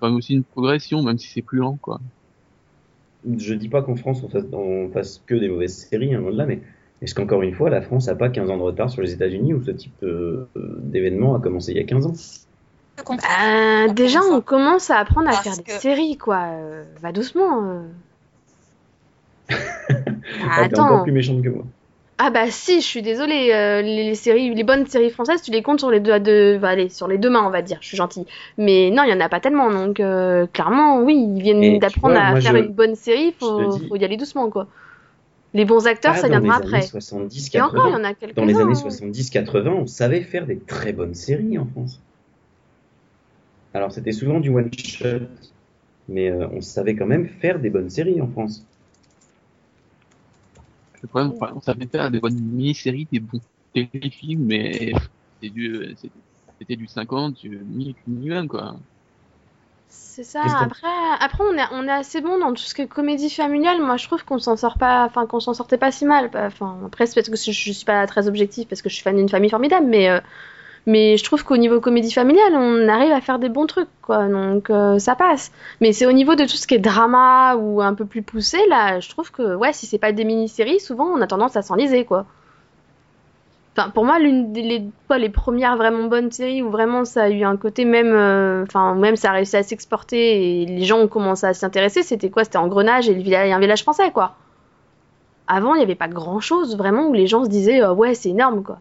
quand même aussi une progression, même si c'est plus lent, quoi. Je dis pas qu'en France on fasse, on fasse que des mauvaises séries, hein, loin de là, mais est-ce qu'encore une fois la France a pas 15 ans de retard sur les États-Unis où ce type euh, d'événement a commencé il y a 15 ans? Bah, déjà, on commence à apprendre à Parce faire des que- séries, quoi. Va doucement. euh. Ah, t'es encore attends. plus méchante que moi. Ah bah si, je suis désolée. euh, les, les séries, les bonnes séries françaises, tu les comptes sur les deux, deux, bah, allez, sur les deux mains, on va dire. Je suis gentille. Mais non, il y en a pas tellement. Donc euh, clairement, oui, ils viennent d'apprendre à faire je- une bonne série. Faut, dis- faut y aller doucement, quoi. Les bons acteurs, Pas ça viendra après. années 70, Et encore, il y 80. en a quelques-uns. Dans les années hein. 70-80, on savait faire des très bonnes séries en France. Alors c'était souvent du one shot, mais euh, on savait quand même faire des bonnes séries en France. Le problème, enfin, on savait faire des bonnes mini-séries, des bons téléfilms, mais c'était du, c'était- c'était du 50, du mini minimum, quoi. C'est ça. Après, après on est, on est assez bon dans tout ce qui est comédie familiale. Moi, je trouve qu'on s'en sort pas, enfin, qu'on s'en sortait pas si mal. Enfin, après, c'est parce que je, je suis pas très objective parce que je suis fan d'une famille formidable, mais, euh, mais je trouve qu'au niveau comédie familiale, on arrive à faire des bons trucs, quoi. Donc, euh, ça passe. Mais c'est au niveau de tout ce qui est drama ou un peu plus poussé, là, je trouve que, ouais, si c'est pas des mini-séries, souvent, on a tendance à s'enliser, quoi. Enfin, pour moi, l'une des les, les premières vraiment bonnes séries où vraiment ça a eu un côté même, euh, enfin même ça a réussi à s'exporter et les gens ont commencé à s'y intéresser, c'était quoi? C'était Engrenage et le village, un village français, quoi. Avant, il n'y avait pas grand-chose vraiment où les gens se disaient euh, ouais, c'est énorme, quoi.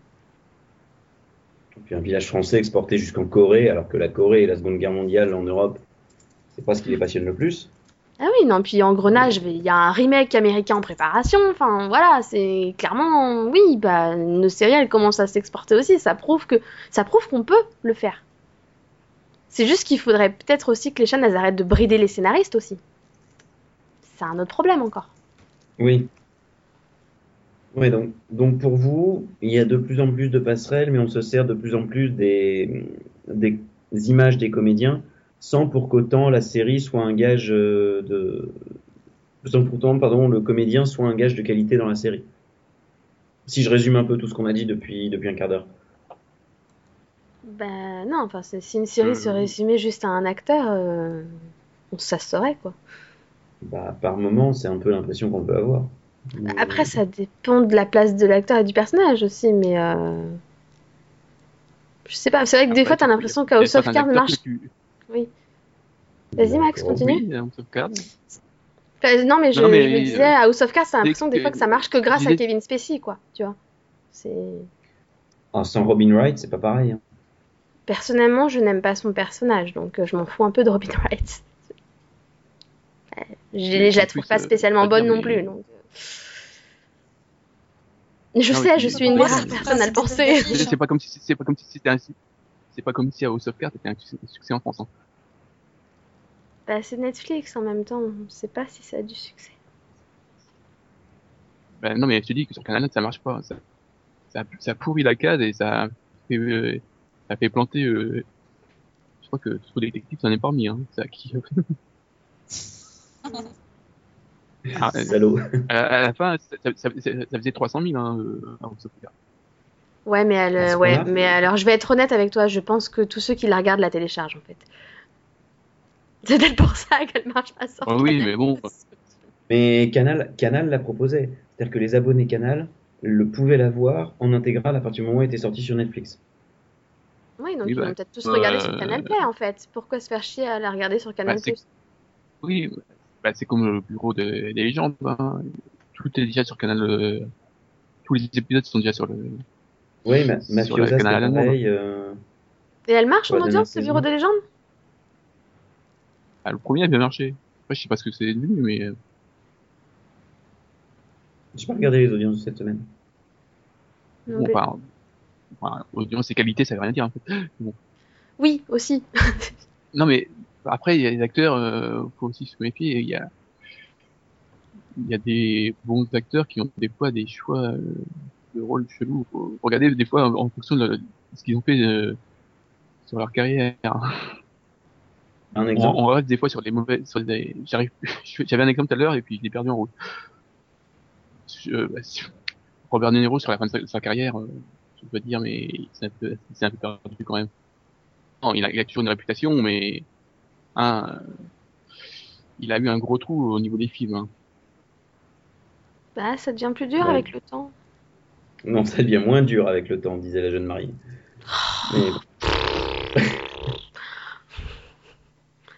Et puis un village français exporté jusqu'en Corée, alors que la Corée et la Seconde Guerre mondiale en Europe, c'est pas ce qui les passionne le plus. Ah oui, non, puis Engrenage, il y a un remake américain en préparation. Enfin, voilà, c'est clairement, oui, bah, nos séries, elles commencent à s'exporter aussi. Ça prouve que, ça prouve qu'on peut le faire. C'est juste qu'il faudrait peut-être aussi que les chaînes, elles arrêtent de brider les scénaristes aussi. C'est un autre problème encore. Oui. Oui, donc, donc pour vous, il y a de plus en plus de passerelles, mais on se sert de plus en plus des, des images des comédiens, sans pour qu'autant la série soit un gage euh, de, sans pour autant, pardon, le comédien soit un gage de qualité dans la série. Si je résume un peu tout ce qu'on a dit depuis, depuis un quart d'heure. Ben non, enfin, si une série se Euh. résumait juste à un acteur, euh, ça se saurait, quoi. Bah, par moment, c'est un peu l'impression qu'on peut avoir. Après, ça dépend de la place de l'acteur et du personnage aussi, mais euh... je sais pas. C'est vrai que des Après, fois, t'as l'impression Cards acteurs marche. tu- Vas-y, Max, D'accord. continue. Oui, House of Cards. Enfin, non, mais je, Non, mais, je me disais, euh, House of Cards, t'as l'impression des fois que ça marche que grâce à Kevin Spacey, quoi. Tu vois. C'est Ah, sans Robin Wright, c'est pas pareil. hein. personnellement, je n'aime pas son personnage, donc euh, je m'en fous un peu de Robin Wright. Je, je la trouve plus, pas spécialement bonne non plus, donc. Je Non, sais, je suis une des c'est rares personnes ça, à le penser. C'est pas comme si c'est pas comme si c'était un c'est pas comme si House of Cards était un succès en France. hein. Bah, c'est Netflix en même temps, on sait pas si ça a du succès. Ben, non mais je te dis que sur Canal ça marche pas. Ça, ça, ça pourrit la case et ça fait, euh, ça fait planter. euh, je crois que True Detective ça en est pas remis. Hein. Ça qui Ah, euh, Salaud. à, la- à la fin ça, ça, ça, ça faisait 300 000 hein, euh. Ouais, mais elle, ouais, alors je vais être honnête avec toi, je pense que tous ceux qui la regardent la téléchargent en fait. C'est peut-être pour ça qu'elle marche pas sur Ah oui Canal+. mais bon. Mais Canal, Canal l'a proposé. C'est-à-dire que les abonnés Canal le pouvaient la voir en intégral à partir du moment où elle était sortie sur Netflix. Oui, donc Oui, ils bah, vont peut-être tous regarder sur euh, Canal Play en fait. Pourquoi se faire chier à la regarder sur Canal c'est- Oui, bah, c'est comme le bureau de- des légendes. Hein. Tout est déjà sur Canal. euh, tous les épisodes sont déjà sur le. Oui, ma Sur le canal pareil. euh, Et elle marche en Ouais, dernière audience, ce. Bureau des légendes? Ah, le premier a bien marché. Après, je sais pas ce que c'est devenu, mais euh, J'ai pas regardé les audiences de cette semaine. Non, bon, mais- enfin, enfin, audience et qualité, ça veut rien dire. En fait. Oui, aussi. Non, mais après, il y a des acteurs, euh, faut aussi se méfier. Il y a, il y a des bons acteurs qui ont des fois des choix euh, de rôles chelous. Faut regarder des fois en, fonction de, de ce qu'ils ont fait euh, sur leur carrière. Un On, exemple. on reste des fois sur des mauvais, sur des, j'arrive, j'avais un exemple tout à l'heure et puis je l'ai perdu en route. Je- bah, Robert De Niro sur la fin de sa, sa carrière, euh, je dois dire, mais c'est un peu, c'est un peu perdu quand même. Non, il a, il a toujours une réputation, mais hein, il a eu un gros trou au niveau des films. hein. Bah, ça devient plus dur Ouais. avec le temps. Non, ça devient moins dur avec le temps, disait la jeune Marie. Mais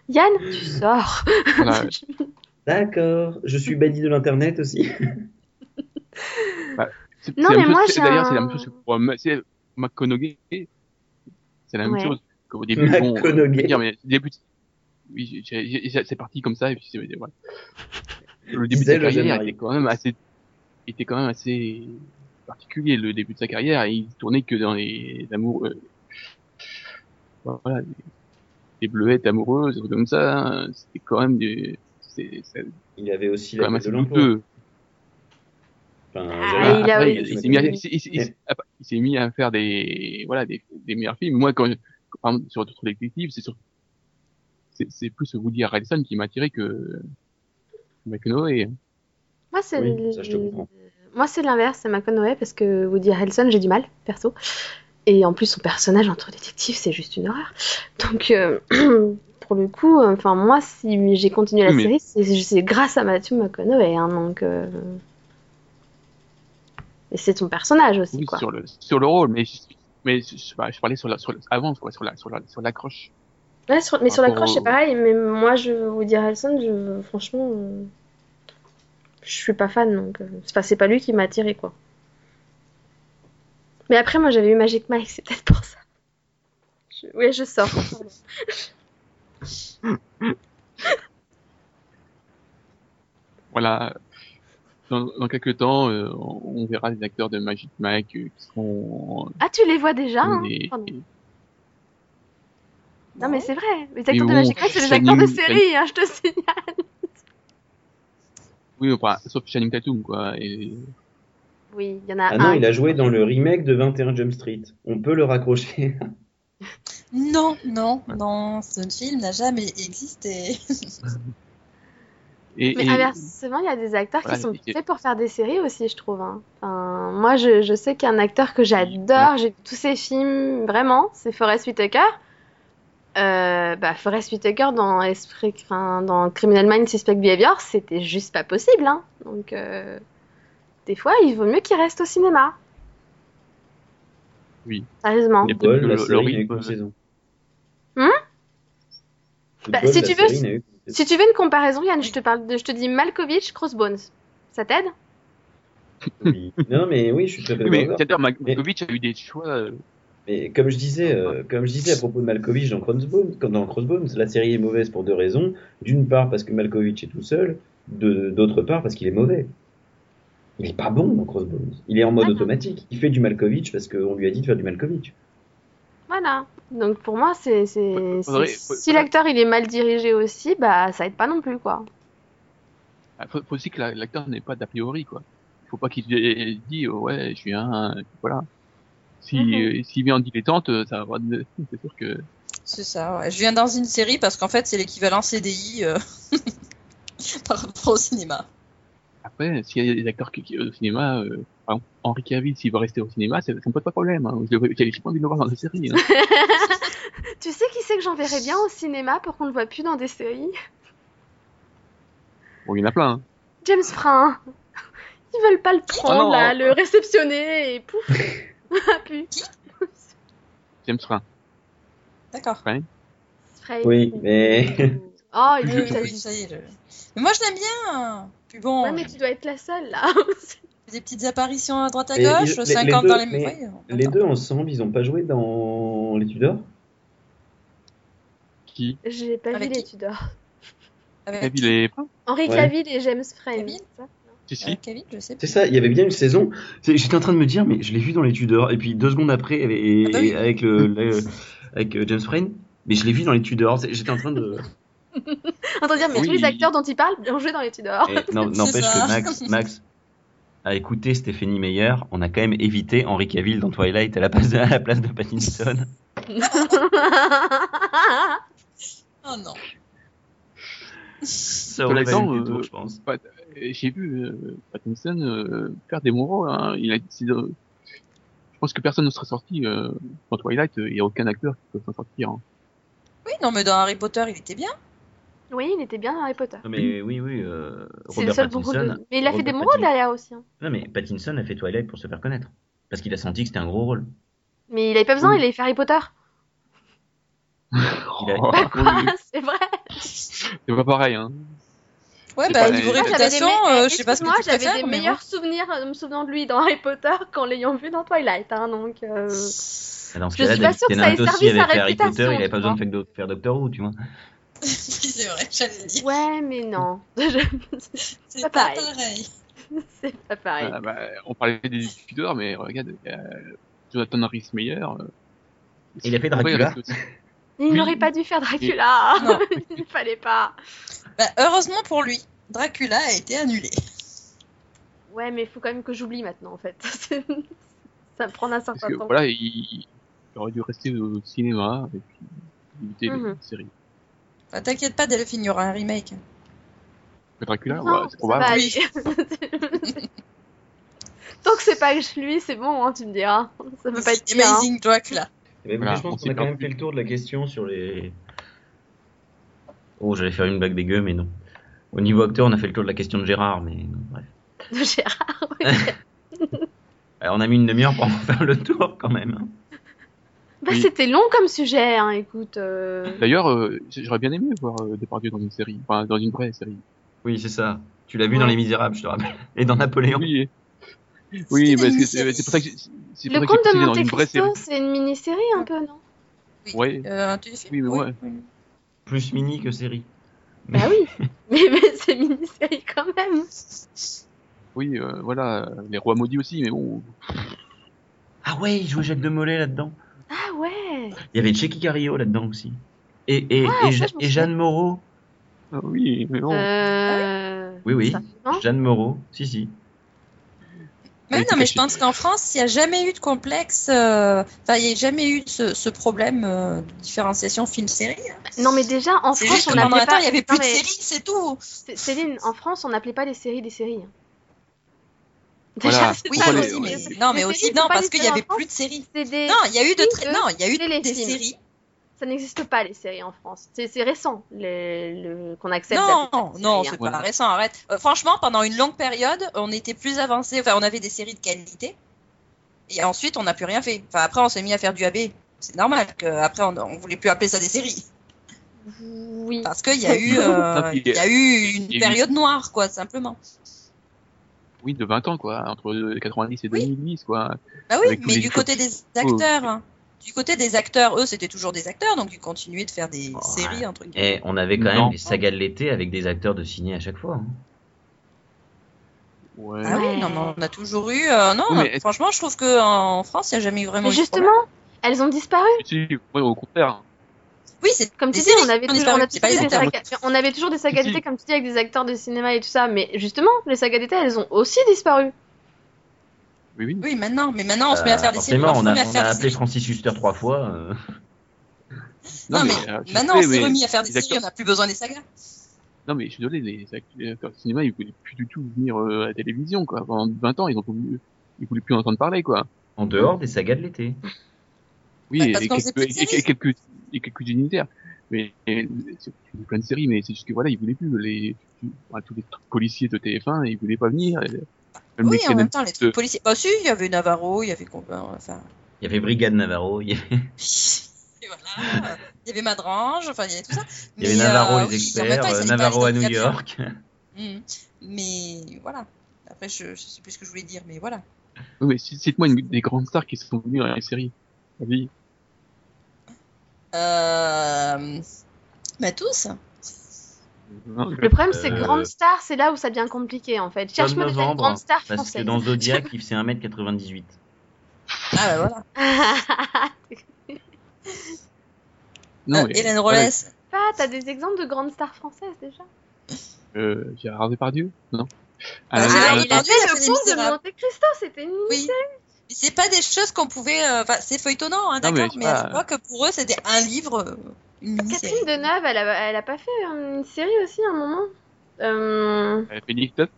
Yann, tu sors. Voilà. d'accord, je suis banni de l'internet aussi. C'est- Non, mais même moi, chose- j'ai D'ailleurs, un- c'est la même chose pour McConaughey. C'est la même Ouais. chose. Qu'au début, bon, euh, McConaughey. dire, mais au début, oui, j'ai- j'ai- j'ai- c'est parti comme ça et puis c'est voilà. Le début de sa carrière était quand même assez, était quand même assez particulier. Le début de sa carrière, et il tournait que dans les amours, euh, voilà, des, des bleuettes amoureuses, des trucs comme ça. C'était quand même des, c'est, c'est Il avait aussi quand la même gueule assez de l'emploi. douteux. Enfin, Ah, j'avais- il a- Après, il- il s'est mis, mis à faire des, voilà, des, des meilleurs films. Moi, quand, exemple, sur d'autres détectives, c'est sur, c'est, c'est plus Woody Harrelson qui m'a attiré que McConaughey. Moi, c'est Oui, l- ça, je te comprends. Moi, c'est l'inverse, c'est McConaughey parce que Woody Harrelson, j'ai du mal, perso. Et en plus, son personnage entre détectives, c'est juste une horreur. Donc, euh, pour le coup, euh, enfin, moi, si j'ai continué la Oui, série, c'est- c'est grâce à Matthew McConaughey. hein, donc, euh, et c'est son personnage aussi, Oui, quoi. sur le, sur le rôle, mais, mais je, bah, je parlais sur la, sur la- avant, quoi, sur la, sur la, sur l'accroche. Ouais, sur- mais sur la croche, c'est pareil. Mais moi, je Woody Harrelson, je, franchement, euh, je suis pas fan. Donc, euh, c'est pas, c'est pas lui qui m'a attiré, quoi. Mais après, moi, j'avais eu Magic Mike, c'est peut-être pour ça. Je... Oui, je sors. Voilà. Dans, dans quelques temps, euh, on, on verra des acteurs de Magic Mike euh, qui seront Ah, tu les vois déjà hein? Non, mais c'est vrai. Les Mais acteurs de bon, Magic Mike, c'est des acteurs de série, hein, je te signale. oui, enfin, sauf Channing Tatum, quoi. Et, Oui, il y en a Ah non, un. il a joué dans le remake de 21 Jump Street. On peut le raccrocher. Non, non, non, ce film n'a jamais existé. et, Mais et- inversement, il y a des acteurs Voilà, qui sont et- faits pour faire des séries aussi, je trouve. hein. Enfin, moi, je, je sais qu'un acteur que j'adore, j'ai tous ses films, vraiment, c'est Forest Whitaker. Euh, bah, Forest Whitaker dans, Esprit, enfin, dans Criminal Minds Suspect Behavior, c'était juste pas possible. Hein. Donc, euh, des fois, il vaut mieux qu'il reste au cinéma. Oui. Sérieusement. Peut-être la le- le série rythme, euh, saison. Hum si tu veux. Si tu une comparaison, Yann, je te parle de, je te dis Malkovich, Crossbones. Ça t'aide? Oui. Non, mais oui, je suis tout à fait Oui, mais d'accord. Malkovich a eu des choix. Mais comme je disais, euh, comme je disais à propos de Malkovich dans Crossbones, dans Crossbones, la série est mauvaise pour deux raisons. D'une part parce que Malkovich est tout seul, de- d'autre part parce qu'il est mauvais. Il est pas bon dans Crossbones. Il est en mode Ah automatique. Il fait du Malkovich parce qu'on lui a dit de faire du Malkovich. Voilà. Donc pour moi, c'est, si l'acteur il est mal dirigé aussi, bah ça aide pas non plus quoi. Il faut, faut aussi que la- l'acteur n'ait pas d'a priori, quoi. Il faut pas qu'il se dise, oh, ouais, je suis un, voilà. Si, Mhm. euh, s'il vient en dilettante, euh, ça va, c'est sûr que, C'est ça, ouais. Je viens dans une série parce qu'en fait, c'est l'équivalent CDI euh, par rapport au cinéma. après, s'il y a des acteurs qui, qui- au cinéma, euh, par exemple, Henri Cavill, s'il veut rester au cinéma, ça, ça me pose pas de problème, hein. Je j'ai j'ai pas envie de le voir dans des séries, hein. Tu sais qui c'est que j'enverrais bien au cinéma pour qu'on le voit plus dans des séries? Bon, il y en a plein, hein. James Franc. Ils veulent pas le prendre non. là, le réceptionner et pouf. Ah, plus. James Franc. D'accord. Oui, mais Oh, il est oui, ça y est. Mais moi, je l'aime bien. Puis bon, Ouais, mais tu dois être la seule là. des petites apparitions à droite à gauche, les- les 50 deux- dans les... mais ouais, les deux ensemble, ils ont pas joué dans les Tudors? Qui? J'ai pas Avec vu les qui? Tudors. Avec Henri Ouais. Cavill et James Frame. Cavill c'est ça Si, si. euh, Kevin, je sais C'est ça, il y avait bien une saison. J'étais en train de me dire, mais je l'ai vu dans les Tudors. Et puis deux secondes après, et, oui. et avec, le, le- avec James Frayne, mais je l'ai vu dans les Tudors. J'étais en train de. En train de dire, mais Oui. tous les acteurs dont il parle ont joué dans les Tudors. Et non- N'empêche que Max, Max a écouté Stéphanie Meyer. On a quand même évité Henry Cavill dans Twilight à la place de, à la place de Pattinson. Oh non. Ça aurait détour, euh, je pense. Pat- J'ai vu euh, Pattinson euh, faire des bons rôles. Hein. Il a décidé de- Je pense que personne ne serait sorti euh, dans Twilight. euh, Il n'y a aucun acteur qui peut s'en sortir. hein. Oui, non, mais dans Harry Potter, il était bien. oui, il était bien dans Harry Potter. Non, mais oui, oui. euh, C'est le seul bon rôle Pattinson. de... Mais il a fait des bons Pattinson- rôles derrière aussi. hein. Non, mais Pattinson a fait Twilight pour se faire connaître. Parce qu'il a senti que c'était un gros rôle. Mais il avait pas besoin, Oui. il avait fait Harry Potter. Il a- Oh, oui, c'est vrai. c'est pas pareil. Hein. Ouais, bah, niveau Moi, Moi, j'avais des, réputation, euh, je sais pas ce que tu j'avais des meilleurs souvenirs euh, me souvenant de lui dans Harry Potter qu'en l'ayant vu dans Twilight. Hein, donc, euh, Ah, Dans ce Je suis pas sûre que ça ait servi sa fait Harry réputation, Potter, il avait pas besoin de faire doc- faire Doctor Who, tu vois. c'est vrai, j'allais le dire. ouais, mais non. C'est pas pareil. c'est pas pareil. Ah, bah, on parlait des Tudors, mais regarde, euh, Jonathan Harris Meyer. Euh, Il a fait Dracula. Il oui. n'aurait pas dû faire Dracula. Il fallait pas. Bah, heureusement pour lui, Dracula a été annulé. Ouais, mais il faut quand même que j'oublie maintenant, en fait. ça me prend un Parce certain que temps. voilà, il, il aurait dû rester au cinéma et puis éviter Mhm. les séries. Enfin, T'inquiète pas, Delphine, il y aura un remake. Mais Dracula, Non, ouais, c'est probable. Oui. Tant que c'est pas lui, c'est bon, hein, tu me diras. Ça peut pas être hein. Amazing Dracula. Voilà, je pense on qu'on a quand même fait le tour de la question sur les. Oh, j'allais faire une blague dégueu, mais non. Au niveau acteur, on a fait le tour de la question de Gérard, mais non, bref. De Gérard. oui. Alors, on a mis une demi-heure pour en faire le tour quand même. hein. Bah, Oui. C'était long comme sujet, hein, écoute. euh. D'ailleurs, euh, j'aurais bien aimé voir euh, Depardieu dans une série, enfin dans une vraie série. Oui, c'est ça. Tu l'as vu Ouais. dans Les Misérables, je te rappelle. Et dans Napoléon. Oui, oui, parce que c'est pour ça que c'est Le conte de Monte une vraie série. Cristo, c'est une mini-série un peu, non? Oui. Ouais. Euh, un téléfilm Oui, mais ouais. Plus mini que série. Bah oui. mais mais c'est une mini-série quand même. Oui, euh, voilà, les rois maudits aussi, mais bon. Ah ouais, il jouait Jacques de Molay là-dedans. Ah ouais. Il y avait Checky Carillo là-dedans aussi. Et, et, Ah, et, ça, Jeanne Moreau. ah oui, mais bon. Euh... Oui, oui. ça, Jeanne Moreau. Si, si. Mais non, mais je pense qu'en France, il n'y a jamais eu de complexe. euh, Enfin, il n'y a jamais eu ce, ce problème euh, de différenciation film-série. Non, mais déjà, en France, on n'appelait pas. il n'y avait Non, plus de mais séries, c'est tout. Céline, en France, on n'appelait pas les séries des séries. Voilà. c'est Oui, les- aussi, mais non, mais aussi non pas parce qu'il y séries avait France, plus de séries. Des... Non, il y a eu de de non, il y a eu des séries. Ça n'existe pas, les séries en France. C'est récent les- le... qu'on accepte. Non, non, c'est hein. pas récent, arrête. Euh, franchement, pendant une longue période, on était plus avancé. Enfin, on avait des séries de qualité. Et ensuite, on n'a plus rien fait. Enfin, après, on s'est mis à faire du AB. C'est normal qu'après, on, on voulait plus appeler ça des séries. Oui. Parce qu'il y a eu, euh, il y a eu une période noire, quoi, simplement. Oui, de 20 ans, quoi, entre 90 et Oui. 2010, quoi. Bah oui, mais du côté des acteurs, hein. Du côté des acteurs, eux, c'était toujours des acteurs, donc ils continuaient de faire des séries, entre guillemets. Et on avait quand Non. même des sagas de l'été avec des acteurs de ciné à chaque fois. hein. Ouais. Ah oui, non, mais on a toujours eu. euh, non, Oui, mais franchement, je trouve qu'en France, il n'y a jamais eu vraiment. Mais eu justement, elles ont disparu. Si, ouais, au contraire. Oui, c'est Comme tu dis, on avait, toujours, on, a des on avait toujours des sagas d'été, comme tu dis, avec des acteurs de cinéma et tout ça. Mais justement, les sagas d'été, elles ont aussi disparu. Oui, oui. Oui, maintenant, mais maintenant, on se met à faire des séries. Euh, Forcément, on on se a, met à on a appelé. Francis Huster trois fois. euh. Non, mais euh, je maintenant, sais, on s'est remis à faire des séries, on n'a plus besoin des sagas. Non, mais je suis désolé, les act- les acteurs de cinéma, ils voulaient plus du tout venir euh, à la télévision, quoi. Pendant 20 ans, ils ont voulu, ils voulaient plus en entendre parler, quoi. En dehors des sagas de l'été. Oui, Ouais, et, quelques, et- et quelques, et quelques unitaires. Mais, et, plein de séries, mais c'est juste que voilà, ils voulaient plus, les, enfin, tous les trucs policiers de TF1, ils voulaient pas venir. Oui, en même temps, les trucs policiers. Bah, si, il y avait Navarro, il y avait combien Enfin. Il y avait Brigade Navarro, il y avait, voilà. Il y avait Madrange, enfin, il y avait tout ça. il y avait Navarro euh, les oui, experts, temps, euh, Navarro à New. York. Mhm. Mais voilà. Après, je, je sais plus ce que je voulais dire, mais voilà. Oui, mais cite-moi une des grandes stars qui sont venues dans les séries. Vas-y. Euh... Bah tous. Non, Le problème, c'est Euh, Grande Star, c'est là où ça devient compliqué en fait. Cherche-moi novembre, Grande Star Parce que française. dans Zodiac, il fait 1m98. Ah bah voilà. non, Euh, mais- Hélène ouais, Rollès. Pas, t'as des exemples de grandes stars françaises déjà euh, Gérard Depardieu Non. Ah, Ah, Gérard Ah, ah, il a Depardieu, fait le conte de. Monte Cristo, c'était une Oui. Mais c'est pas des choses qu'on pouvait. euh, Enfin, c'est feuilletonnant, hein, mais d'accord. c'est Mais, pas- à l'époque, pour eux, c'était un livre, euh, une. Catherine Deneuve, elle a, elle a pas fait euh, une série aussi à un moment Euh, Elle fait Nick Top.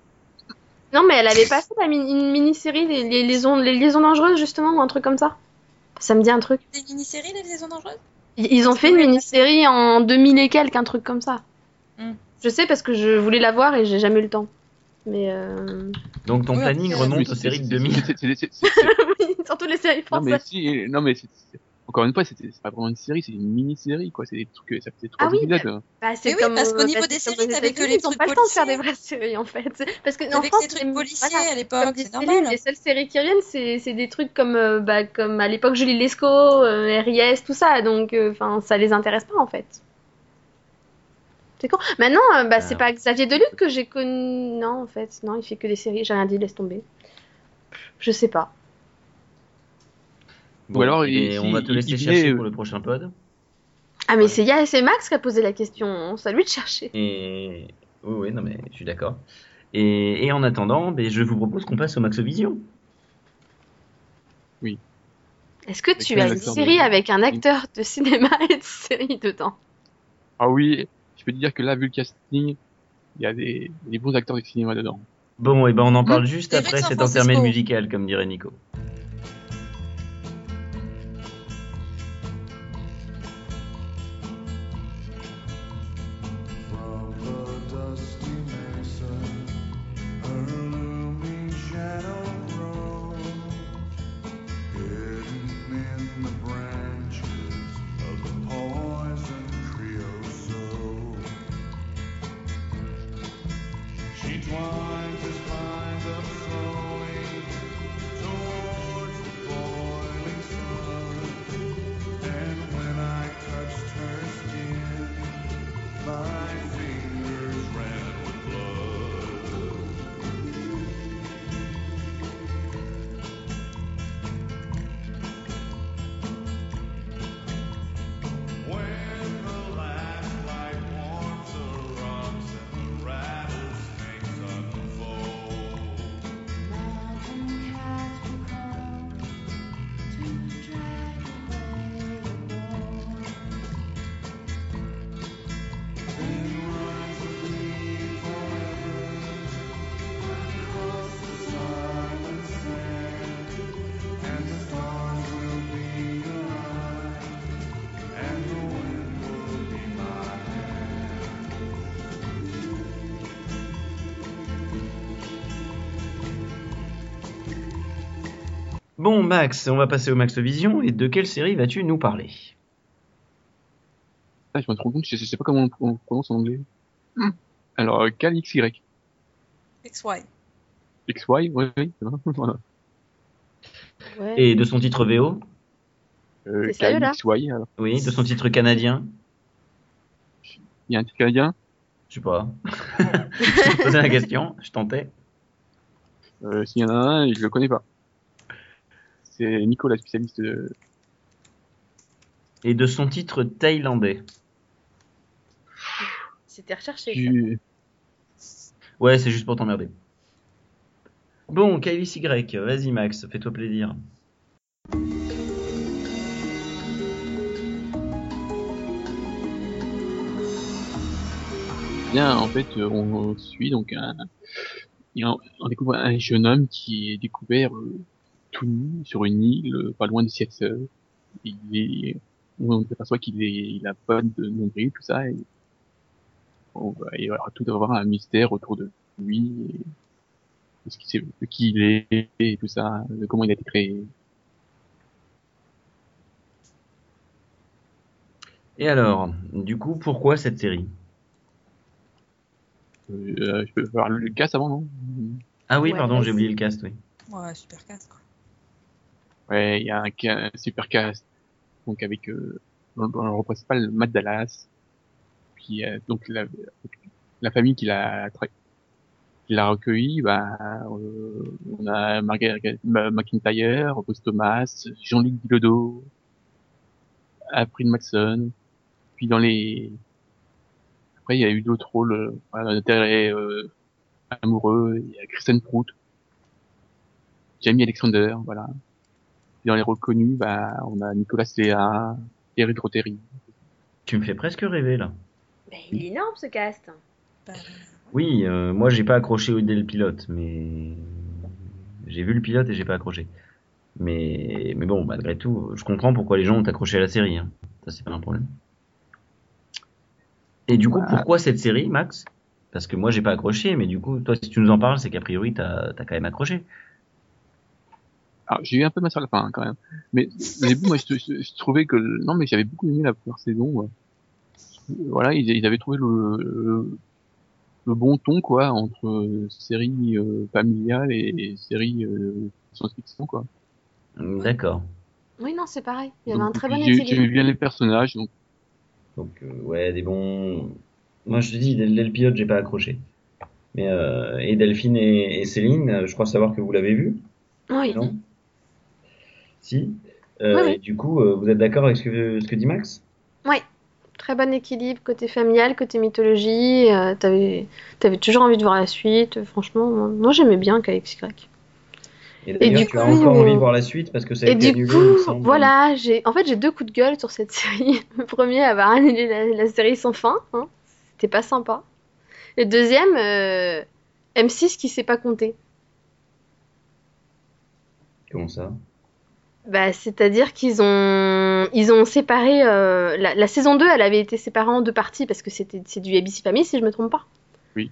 Non, mais elle avait pas fait la mini- une mini-série, les, les liaisons, les liaisons dangereuses justement, ou un truc comme ça Ça me dit un truc. C'est une mini-série, Les Liaisons Dangereuses Ils ils ont fait une mini-série en 2000 et quelques, un truc comme ça. Hmm. Je sais parce que je voulais la voir et j'ai jamais eu le temps. Mais euh... Donc ton Oui, planning remonte aux séries de c'est- 2000. c'est- surtout les séries Non mais françaises. si, non mais encore une fois, c'est c'est pas vraiment une série, c'est une mini-série quoi. C'est des trucs, ça faisait trois Ah oui, épisodes. Bah, c'est Mais oui, parce qu'au euh, niveau bah, des séries, t'avais que les Ils ont trucs pas le temps de faire des policiers. vraies séries en fait. Parce que en Avec France, des trucs les- policiers voilà, à l'époque, c'est séries, normal. les seules séries qui reviennent, c'est des trucs comme euh, bah, comme à l'époque Julie Lescaut, euh, RIS, tout ça. Donc, enfin, ça les intéresse pas en fait. C'est con. Maintenant, euh, bah, c'est Ah. pas Xavier Deluc que j'ai connu. Non, en fait, non, il fait que des séries. J'ai rien dit, laisse tomber. Je sais pas. Bon, alors, et on va te laisser il chercher est- pour le prochain pod. Ah, mais Ouais. c'est et Max qui a posé la question. C'est à lui de chercher. Et oui, oui, non mais je suis d'accord. Et, et en attendant, ben, je vous propose qu'on passe au Maxovision. Est-ce que Avec tu as une série de- avec un acteur de cinéma et de série dedans? Ah oui, je peux te dire que là, vu le casting, il y a des, des bons acteurs de cinéma dedans. Bon, et ben on en parle juste après cet intermède musical, comme dirait Nico. Bon, Max, on va passer au Maxovision. Et de quelle série vas-tu nous parler? Ah, je me rends compte, je sais, je sais pas comment on, on prononce en anglais. Alors, euh, Cal XY. XY. XY, oui, voilà. Ouais. Et de son titre VO Euh, là? XY, alors. Oui, de son titre canadien Il y a un titre canadien, Je sais pas. je posais la question, je tentais. euh, s'il y en a un, je le connais pas. C'est Nico, la spécialiste de... Et de son titre thaïlandais. C'était recherché. ça. Ouais, c'est juste pour t'emmerder. Bon, Kylie Y, vas-y Max, fais-toi plaisir. Bien, en fait, on, on suit donc un, on découvre un jeune homme qui est découvert euh, tout nu sur une île euh, pas loin de Seattle. Il est, on s'aperçoit qu'il est, il a pas de nombril, tout ça, et on va, il va y avoir tout avoir un mystère autour de lui, et, de ce qu'il qui il est, et tout ça, de comment il a été créé. Et alors, du coup, pourquoi cette série? Euh, je peux voir le cast avant, non? Ah oui, Ouais, pardon, j'ai oublié le cast, oui. Ouais, super casse, quoi. Ouais, il y a un, un super cast, donc avec euh, dans, le- rôle principal Matt Dallas, puis euh, donc la, la famille qui l'a qui l'a recueilli, bah, euh, on a Margaret Ma- McIntyre, Bruce Thomas, Jean-Luc Bilodeau, April Maxon, puis dans les après il y a eu d'autres rôles euh, voilà, d'intérêt euh, amoureux, il y a Kristen Prout, Jamie Alexander, voilà. Puis dans les rôles connus, bah, on a Nicolas Léa, Eric Rotary. Tu me fais presque rêver là. Ben, il est énorme ce cast. Oui, euh, moi j'ai pas accroché au- dès le pilote, mais j'ai vu le pilote et j'ai pas accroché. Mais, mais bon, malgré tout, je comprends pourquoi les gens ont accroché à la série. hein. Ça, c'est pas un problème. Et du coup, Voilà. pourquoi cette série, Max? Parce que moi j'ai pas accroché, mais du coup, toi, si tu nous en parles, c'est qu'a priori, t'as as quand même accroché. Alors, j'ai eu un peu mal sur la fin, hein, quand même. Mais, au début, moi, je, je- je trouvais que, non, mais j'avais beaucoup aimé la première saison, ouais. Voilà, ils, ils avaient trouvé le, le, le bon ton, quoi, entre euh, série euh, familiale et, et série euh, science-fiction, quoi. D'accord. Oui, non, c'est pareil. Il y avait Donc, un très bon j'ai- J'aimais équilibre. bien les personnages, donc, Donc, euh, ouais, des bons. Moi, je te dis, dès, dès le pilote, j'ai pas accroché. Mais, euh, et Delphine et, et Céline, je crois savoir que vous l'avez vu, Oui. non? Si Euh, Oui, oui. Et du coup, euh, vous êtes d'accord avec ce que, ce que dit Max? Très bon équilibre, côté familial, côté mythologie. euh, T'avais avais toujours envie de voir la suite. Franchement, moi, moi, j'aimais bien KXY. Et d'ailleurs, du tu as coup, encore envie de voir la suite parce que ça a Et été du annulé, coup, voilà, j'ai en fait j'ai deux coups de gueule sur cette série. Le premier, avoir annulé la, la série sans fin, hein, c'était pas sympa. Le deuxième, euh, M6 qui sait pas compter. Comment ça? Bah, c'est-à-dire qu'ils ont ils ont séparé euh, la, la saison 2, elle avait été séparée en deux parties parce que c'était c'est du ABC Family si je me trompe pas. Oui.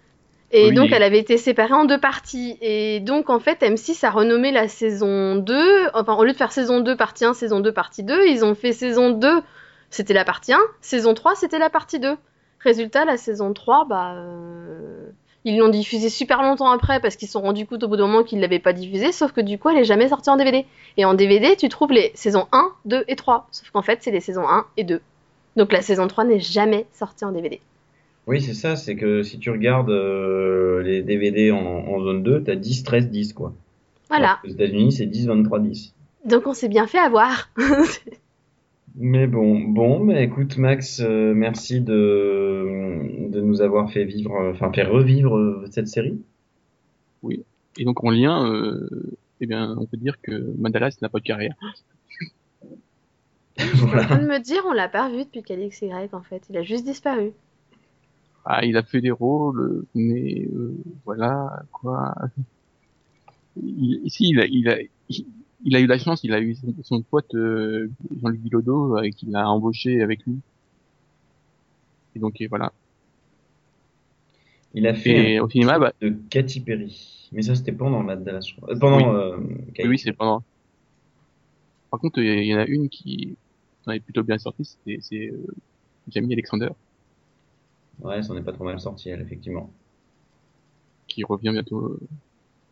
Et Oui. donc elle avait été séparée en deux parties et donc en fait M6 a renommé la saison 2, enfin au lieu de faire saison 2 partie 1, saison 2 partie 2, ils ont fait saison 2, c'était la partie 1, saison 3 c'était la partie 2. Résultat la saison 3 bah euh, ils l'ont diffusée super longtemps après parce qu'ils se sont rendus compte au bout d'un moment qu'ils l'avaient pas diffusée sauf que du coup elle est jamais sortie en DVD. Et en DVD, tu trouves les saisons 1, 2 et 3. Sauf qu'en fait, c'est les saisons 1 et 2. Donc la saison 3 n'est jamais sortie en DVD. Oui, c'est ça, c'est que si tu regardes euh, les DVD en, en zone 2, t'as 10, 13, 10, quoi. Voilà. Alors qu'aux États-Unis, c'est 10, 23, 10. Donc on s'est bien fait avoir. Mais bon, bon, bah écoute Max, euh, merci de, de nous avoir fait vivre, euh, enfin fait revivre euh, cette série. et donc, en lien, euh, eh bien, on peut dire que Mandalas n'a pas de carrière. Je suis en train voilà. de me dire, on l'a pas revu depuis KLXY en fait. Il a juste disparu. Ah, il a fait des rôles, mais euh, voilà quoi. Il, ici, il a, il a, il, il a eu la chance, il a eu son, pote euh, Jean-Luc Bilodeau euh, qui l'a embauché avec lui. Et donc et voilà. Il a fait Et un au cinéma, bah, de Katy Perry. Mais ça, c'était pendant Mad Dallas. Euh, pendant Oui. euh, Katy. oui, c'est pendant. Par contre, il y en a une qui en est plutôt bien sortie, c'est euh, Jamie Alexander Ouais, ça en est pas trop mal sorti, elle, effectivement. qui revient bientôt, euh,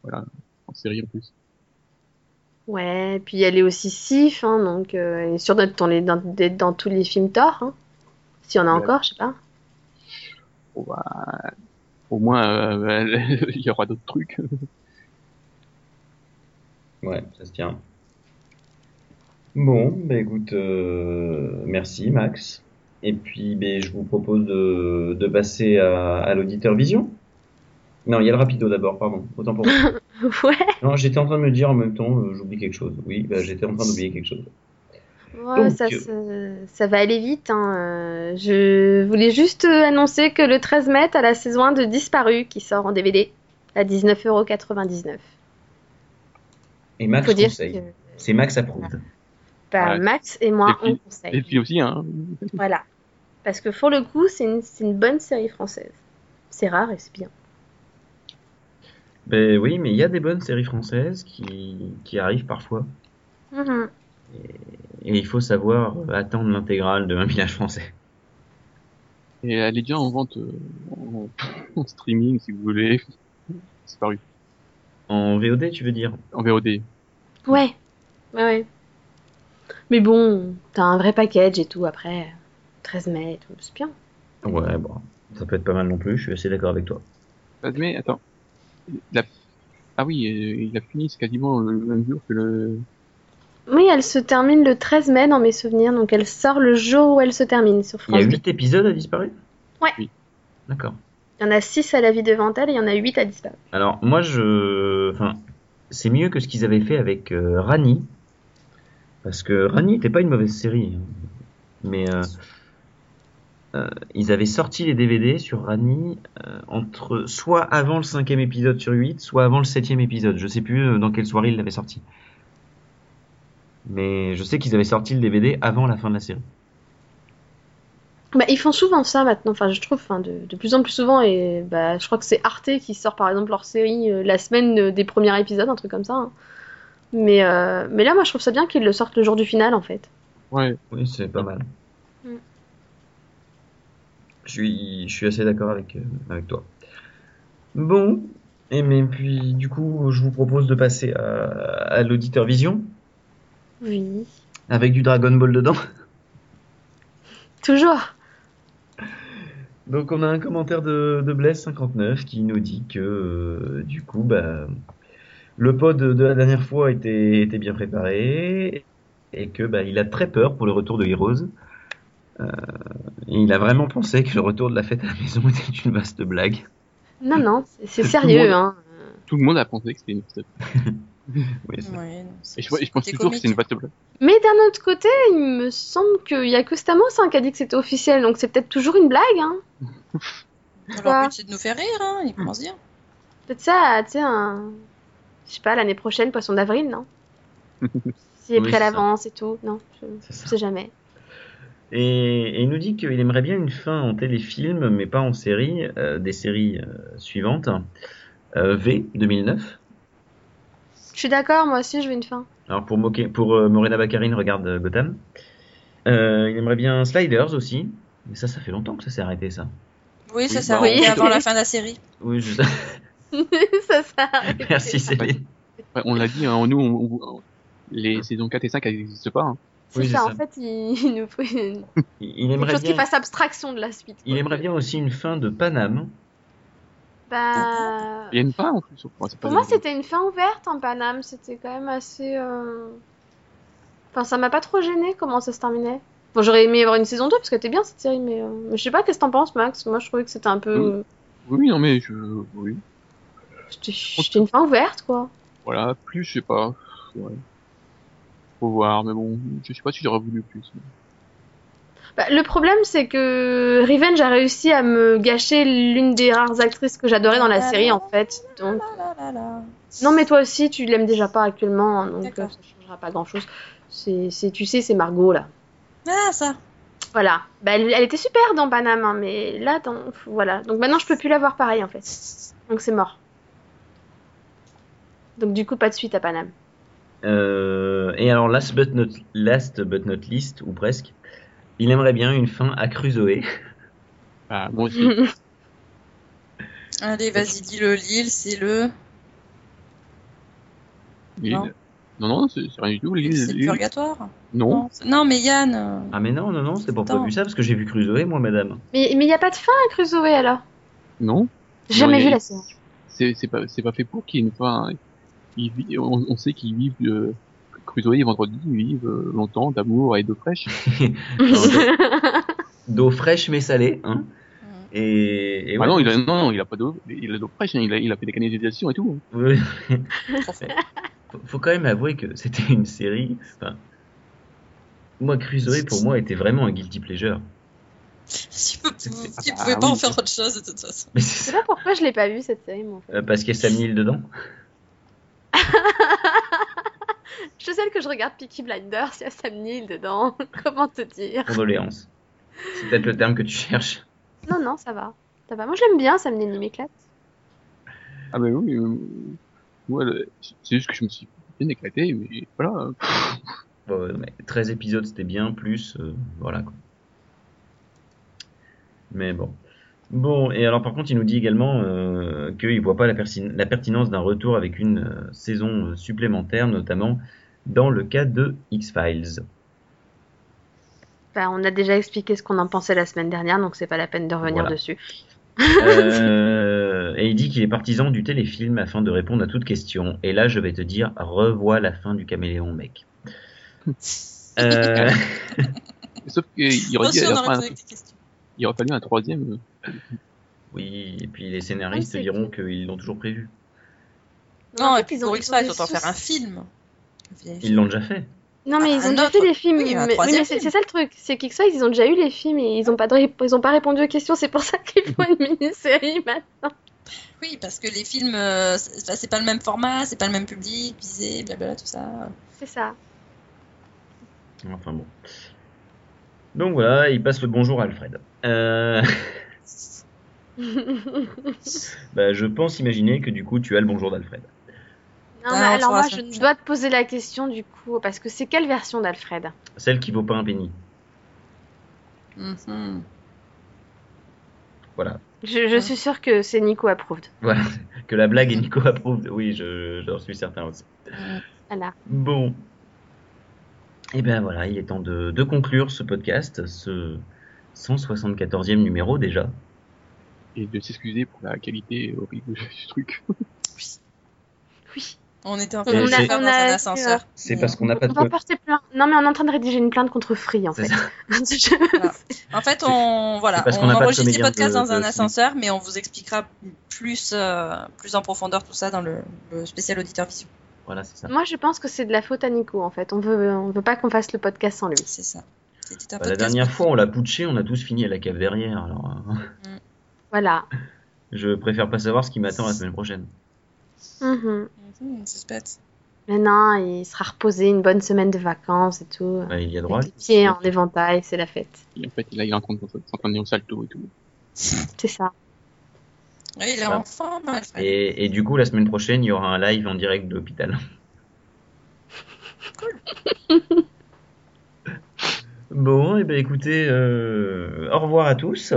voilà, en série en plus. Ouais, puis elle est aussi Sif, hein, donc euh, elle est sûre d'être dans, les- dans, d'être dans tous les films Thor. Hein. S'il y en a Ouais. encore, je sais pas. Bon, bah, au moins, euh, il y aura d'autres trucs. Ouais, ça se tient. Bon, bah écoute, euh, merci Max. Et puis, ben, je vous propose de, de passer à, à l'auditeur vision. Non, il y a le rapido d'abord, pardon. Autant pour moi. ouais. Non, j'étais en train de me dire en même temps, euh, j'oublie quelque chose. Oui, bah, j'étais en train d'oublier quelque chose. Ouais, Donc, ça, euh, ça va aller vite. hein. Euh, Je voulais juste annoncer que le 13 mai, à la saison 1 de Disparu qui sort en DVD à 19,99€. Et Max Faut conseille. que C'est Max approuve. bah, Ouais. Max et moi, Et puis- on conseille. Et puis aussi, hein, Voilà. Parce que pour le coup, c'est une, c'est une bonne série française. C'est rare et c'est bien. Ben oui, mais il y a des bonnes séries françaises qui, qui arrivent parfois. Mhm. Et il faut savoir attendre l'intégrale de Un village français. et elle est déjà en vente euh, en, en streaming, si vous voulez. C'est paru. En VOD, tu veux dire? En VOD. Ouais. Ouais, ouais. Mais bon, t'as un vrai package et tout après. 13 mai et tout, c'est bien. Ouais, bon. Ça peut être pas mal non plus, je suis assez d'accord avec toi. Mais attends. Il a- Ah oui, euh, il a fini, c'est quasiment le même jour que le. Oui, elle se termine le 13 mai dans mes souvenirs, donc elle sort le jour où elle se termine sur Il y a France 2. 8 épisodes à disparaître Ouais. Oui. D'accord. Il y en a 6 à la vie devant elle et il y en a 8 à disparaître. Alors, moi, je. Enfin, c'est mieux que ce qu'ils avaient fait avec euh, Rani. Parce que Rani n'était pas une mauvaise série. hein. Mais euh, euh, ils avaient sorti les DVD sur Rani euh, entre soit avant le cinquième épisode sur 8, soit avant le septième épisode. Je sais plus euh, dans quelle soirée ils l'avaient sorti. Mais je sais qu'ils avaient sorti le DVD avant la fin de la série. Bah, ils font souvent ça maintenant, enfin je trouve, enfin, de, de plus en plus souvent, et bah, je crois que c'est Arte qui sort par exemple leur série euh, la semaine des premiers épisodes, un truc comme ça. hein. Mais, euh, mais là, moi je trouve ça bien qu'ils le sortent le jour du final en fait. Ouais. Oui, c'est pas mal. Je suis, je suis assez d'accord avec, euh, avec toi. Bon, et mais puis du coup, je vous propose de passer à, à l'auditeur vision Oui. avec du Dragon Ball dedans. Toujours. Donc on a un commentaire de, de Blaise59 qui nous dit que euh, du coup, bah, le pod de la dernière fois était, était bien préparé et que bah, il a très peur pour le retour de Heroes. Euh, il a vraiment pensé que le retour de la fête à la maison était une vaste blague. Non, non, c'est- c'est Tout le sérieux. monde- Hein. Tout le monde a pensé que c'était une vaste Oui, c'est- Ouais, non, c'est- Et je, je pense toujours que c'est une vaste blague. Mais d'un autre côté, il me semble qu'il y a que Stamos hein, qui a dit que c'était officiel, donc c'est peut-être toujours une blague. Hein. Leur but c'est de nous faire rire, hein, ils pensent dire. Peut-être ça, tu sais, un. Je sais pas, l'année prochaine, poisson d'avril, non S'il est Oui, prêt à l'avance et tout. Non, je je sais jamais. Et, et il nous dit qu'il aimerait bien une fin en téléfilm, mais pas en série, euh, des séries euh, suivantes. Euh, v 2009. Je suis d'accord, moi aussi, je veux une fin. Alors pour, moquer, pour euh, Morena Baccarin, regarde euh, Gotham. Euh, il aimerait bien Sliders aussi. Mais ça, ça fait longtemps que ça s'est arrêté, ça. Oui, ça s'est bah, arrêté avant la fin de la série. Oui, je sais. ça s'arrête. Merci Céline. Ouais, on l'a dit, hein, nous, on- on- les saisons 4 et 5 elles n'existent pas. hein. C'est Oui, ça, ça. en fait, il, il nous faut une- Il, il quelque aimerait chose qui fasse abstraction de la suite. il aimerait bien aussi une fin de Paname. Bah... Il y a une fin en plus. Pas Pour moi, c'était une fin ouverte en Paname. C'était quand même assez. euh, Enfin, ça m'a pas trop gêné comment ça se terminait. Bon, j'aurais aimé avoir une saison 2 parce qu'elle était bien cette série, mais, euh, mais je sais pas, qu'est-ce que t'en penses, Max? Moi, je trouvais que c'était un peu. Oui, oui, non, mais je. Oui. C'était c'était une fin ouverte, quoi. Voilà, plus, je sais pas. Ouais. Faut voir, mais bon, je sais pas si j'aurais voulu plus. Bah, le problème, c'est que Revenge a réussi à me gâcher l'une des rares actrices que j'adorais dans la série, en fait. Donc... La, la, la, la. Non, mais toi aussi, tu l'aimes déjà pas actuellement, hein, donc euh, ça changera pas grand-chose. C'est, c'est- tu sais, c'est Margot, là. Ah, ça. Voilà. Bah, elle, elle était super dans Paname, hein, mais là, dans... voilà. Donc maintenant, je peux plus la voir pareil, en fait. Donc c'est mort. Donc du coup, pas de suite à Paname. Euh, et alors, last but, not, last but not least, ou presque, il aimerait bien une fin à Crusoe. Ah, moi aussi. Allez, vas-y, dis-le. Lille, c'est le. L'île. Non. Non, non, c'est c'est rien du tout. l'île- C'est le l'île- purgatoire. Non. c'est- non, mais Yann. euh, Ah mais non, non, non, c'était pas Attends. prévu ça, parce que j'ai vu Crusoe, moi, madame. mais il n'y a pas de fin à Crusoe, alors? Non. J'ai jamais a- vu la série. C'est c'est pas, c'est pas fait pour qu'il y ait une fin. Ils on, on sait qu'ils vivent. Euh, Crusoe et Vendredi, ils vivent euh, longtemps d'amour et d'eau fraîche. D'eau fraîche mais salée, hein. Et, ah non, il a, non, non, il a pas d'eau. Il a de l'eau fraîche, hein, il, a, il a fait des canalisations et tout. hein. faut, faut quand même avouer que c'était une série. Enfin, moi, Crusoe, pour moi, était vraiment un guilty pleasure. Tu Ah, pouvais pas en faire autre chose de toute façon. Mais Je c'est sais ça, pas pourquoi je l'ai pas vu cette série, moi. En fait. euh, parce qu'il y a Sam Neill dedans. Je sais que je regarde Peaky Blinders, il y a Sam Neill dedans. Comment te dire? Condoléances. C'est peut-être le terme que tu cherches. Non, non, ça va. Ça va. Moi, je l'aime bien, Sam Neill, il m'éclate. Ah bah oui. Euh, moi, c'est juste que je me suis bien éclaté, mais voilà. Bon, ouais, mais 13 épisodes, c'était bien, plus. euh, voilà quoi. Mais bon. Bon, et alors par contre, il nous dit également euh, qu'il voit pas la, pertinence d'un retour avec une euh, saison euh, supplémentaire, notamment dans le cas de X-Files. Bah, on a déjà expliqué ce qu'on en pensait la semaine dernière, donc c'est pas la peine de revenir Voilà. dessus. Euh, et il dit qu'il est partisan du téléfilm afin de répondre à toute question. Et là, je vais te dire, revois la fin du caméléon, mec. Euh, Sauf qu'il aurait, il aurait fallu un troisième. Oui, et puis les scénaristes diront qu'ils l'ont toujours prévu. Non, et puis ils ont- pour X-Files, autant faire un film. Ils l'ont déjà fait. Non, mais Ah, ils ont déjà autre. fait des films. Mais, c'est film. c'est ça le truc, c'est qu'X-Files, ils ont déjà eu les films et ils ont pas, pas répondu aux questions, c'est pour ça qu'ils font une mini-série maintenant. Oui, parce que les films, euh, c'est c'est pas le même format, c'est pas le même public, visé, blablabla, tout ça. C'est ça. Enfin bon. Donc voilà, il passe le bonjour à Alfred. Euh, bah, je pense imaginer que du coup, tu as le bonjour d'Alfred. Non, Ah, mais alors moi, je dois te poser la question du coup, parce que c'est quelle version d'Alfred? Celle qui vaut pas un penny. Mhm. Voilà. je, je suis sûre que c'est Nico approved. Voilà. Que la blague est Nico approuve. Oui, je, j'en suis certain aussi. Voilà. Bon. Et bien voilà, il est temps de, de conclure ce podcast, ce 174e numéro déjà. Et de s'excuser pour la qualité horrible du truc. Oui. On était en On train de faire on dans un ascenseur. C'est Mais, parce qu'on n'a pas On va porter plainte. Non, mais on est en train de rédiger une plainte contre Free en C'est fait. ça. En fait, on voilà, c'est parce qu'on on n'a pas de enregistre les podcasts de- dans un ascenseur, mais on vous expliquera plus, euh, plus en profondeur tout ça dans le, le spécial auditeur vision. Voilà, c'est ça. Moi, je pense que c'est de la faute à Nico en fait. On veut, on veut pas qu'on fasse le podcast sans lui. C'est ça. Un Bah, la dernière fois, on l'a putché, on a tous fini à la cave derrière. Alors, euh, Voilà. je préfère pas savoir ce qui m'attend la semaine prochaine. Mhm. Mhm, suspect. Mais non, il sera reposé une bonne semaine de vacances et tout. Bah, il y a droit. Avec les pieds en éventail, c'est la fête. Et en fait, là, il est en train de s'entraîner au salto et tout. C'est ça. Oui, il est en forme, Alfred. Et, et du coup, la semaine prochaine, il y aura un live en direct de l'hôpital. Bon, et ben écoutez, euh, au revoir à tous.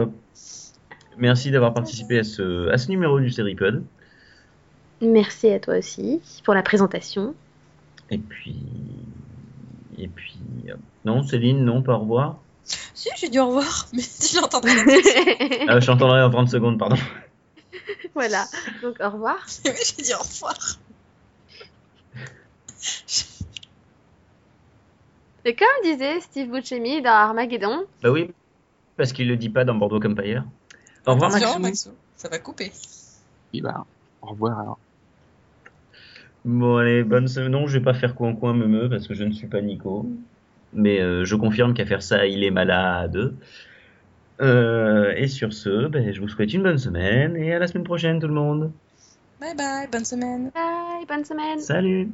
Merci d'avoir participé à ce, à ce numéro du Seripod. Merci à toi aussi pour la présentation. Et puis. Et puis. euh, Non, Céline, non, pas au revoir. Si, j'ai dit au revoir, mais tu l'entendrais la tête. Ah, je t'entendrai en 30 secondes, pardon. voilà. Donc au revoir. Oui, j'ai dit au revoir. Et comme disait Steve Buscemi dans Armageddon, Bah oui, parce qu'il le dit pas dans Bordeaux Empire. Au revoir, Maxou. Maxou. Ça va couper. Et bah, au revoir alors. Bon, allez, bonne semaine. Non, je vais pas faire coin-coin me parce que je ne suis pas Nico. Mais euh, je confirme qu'à faire ça, il est malade. Euh, et sur ce, ben, je vous souhaite une bonne semaine et à la semaine prochaine, tout le monde. Bye bye, bonne semaine. bye, bonne semaine. Salut!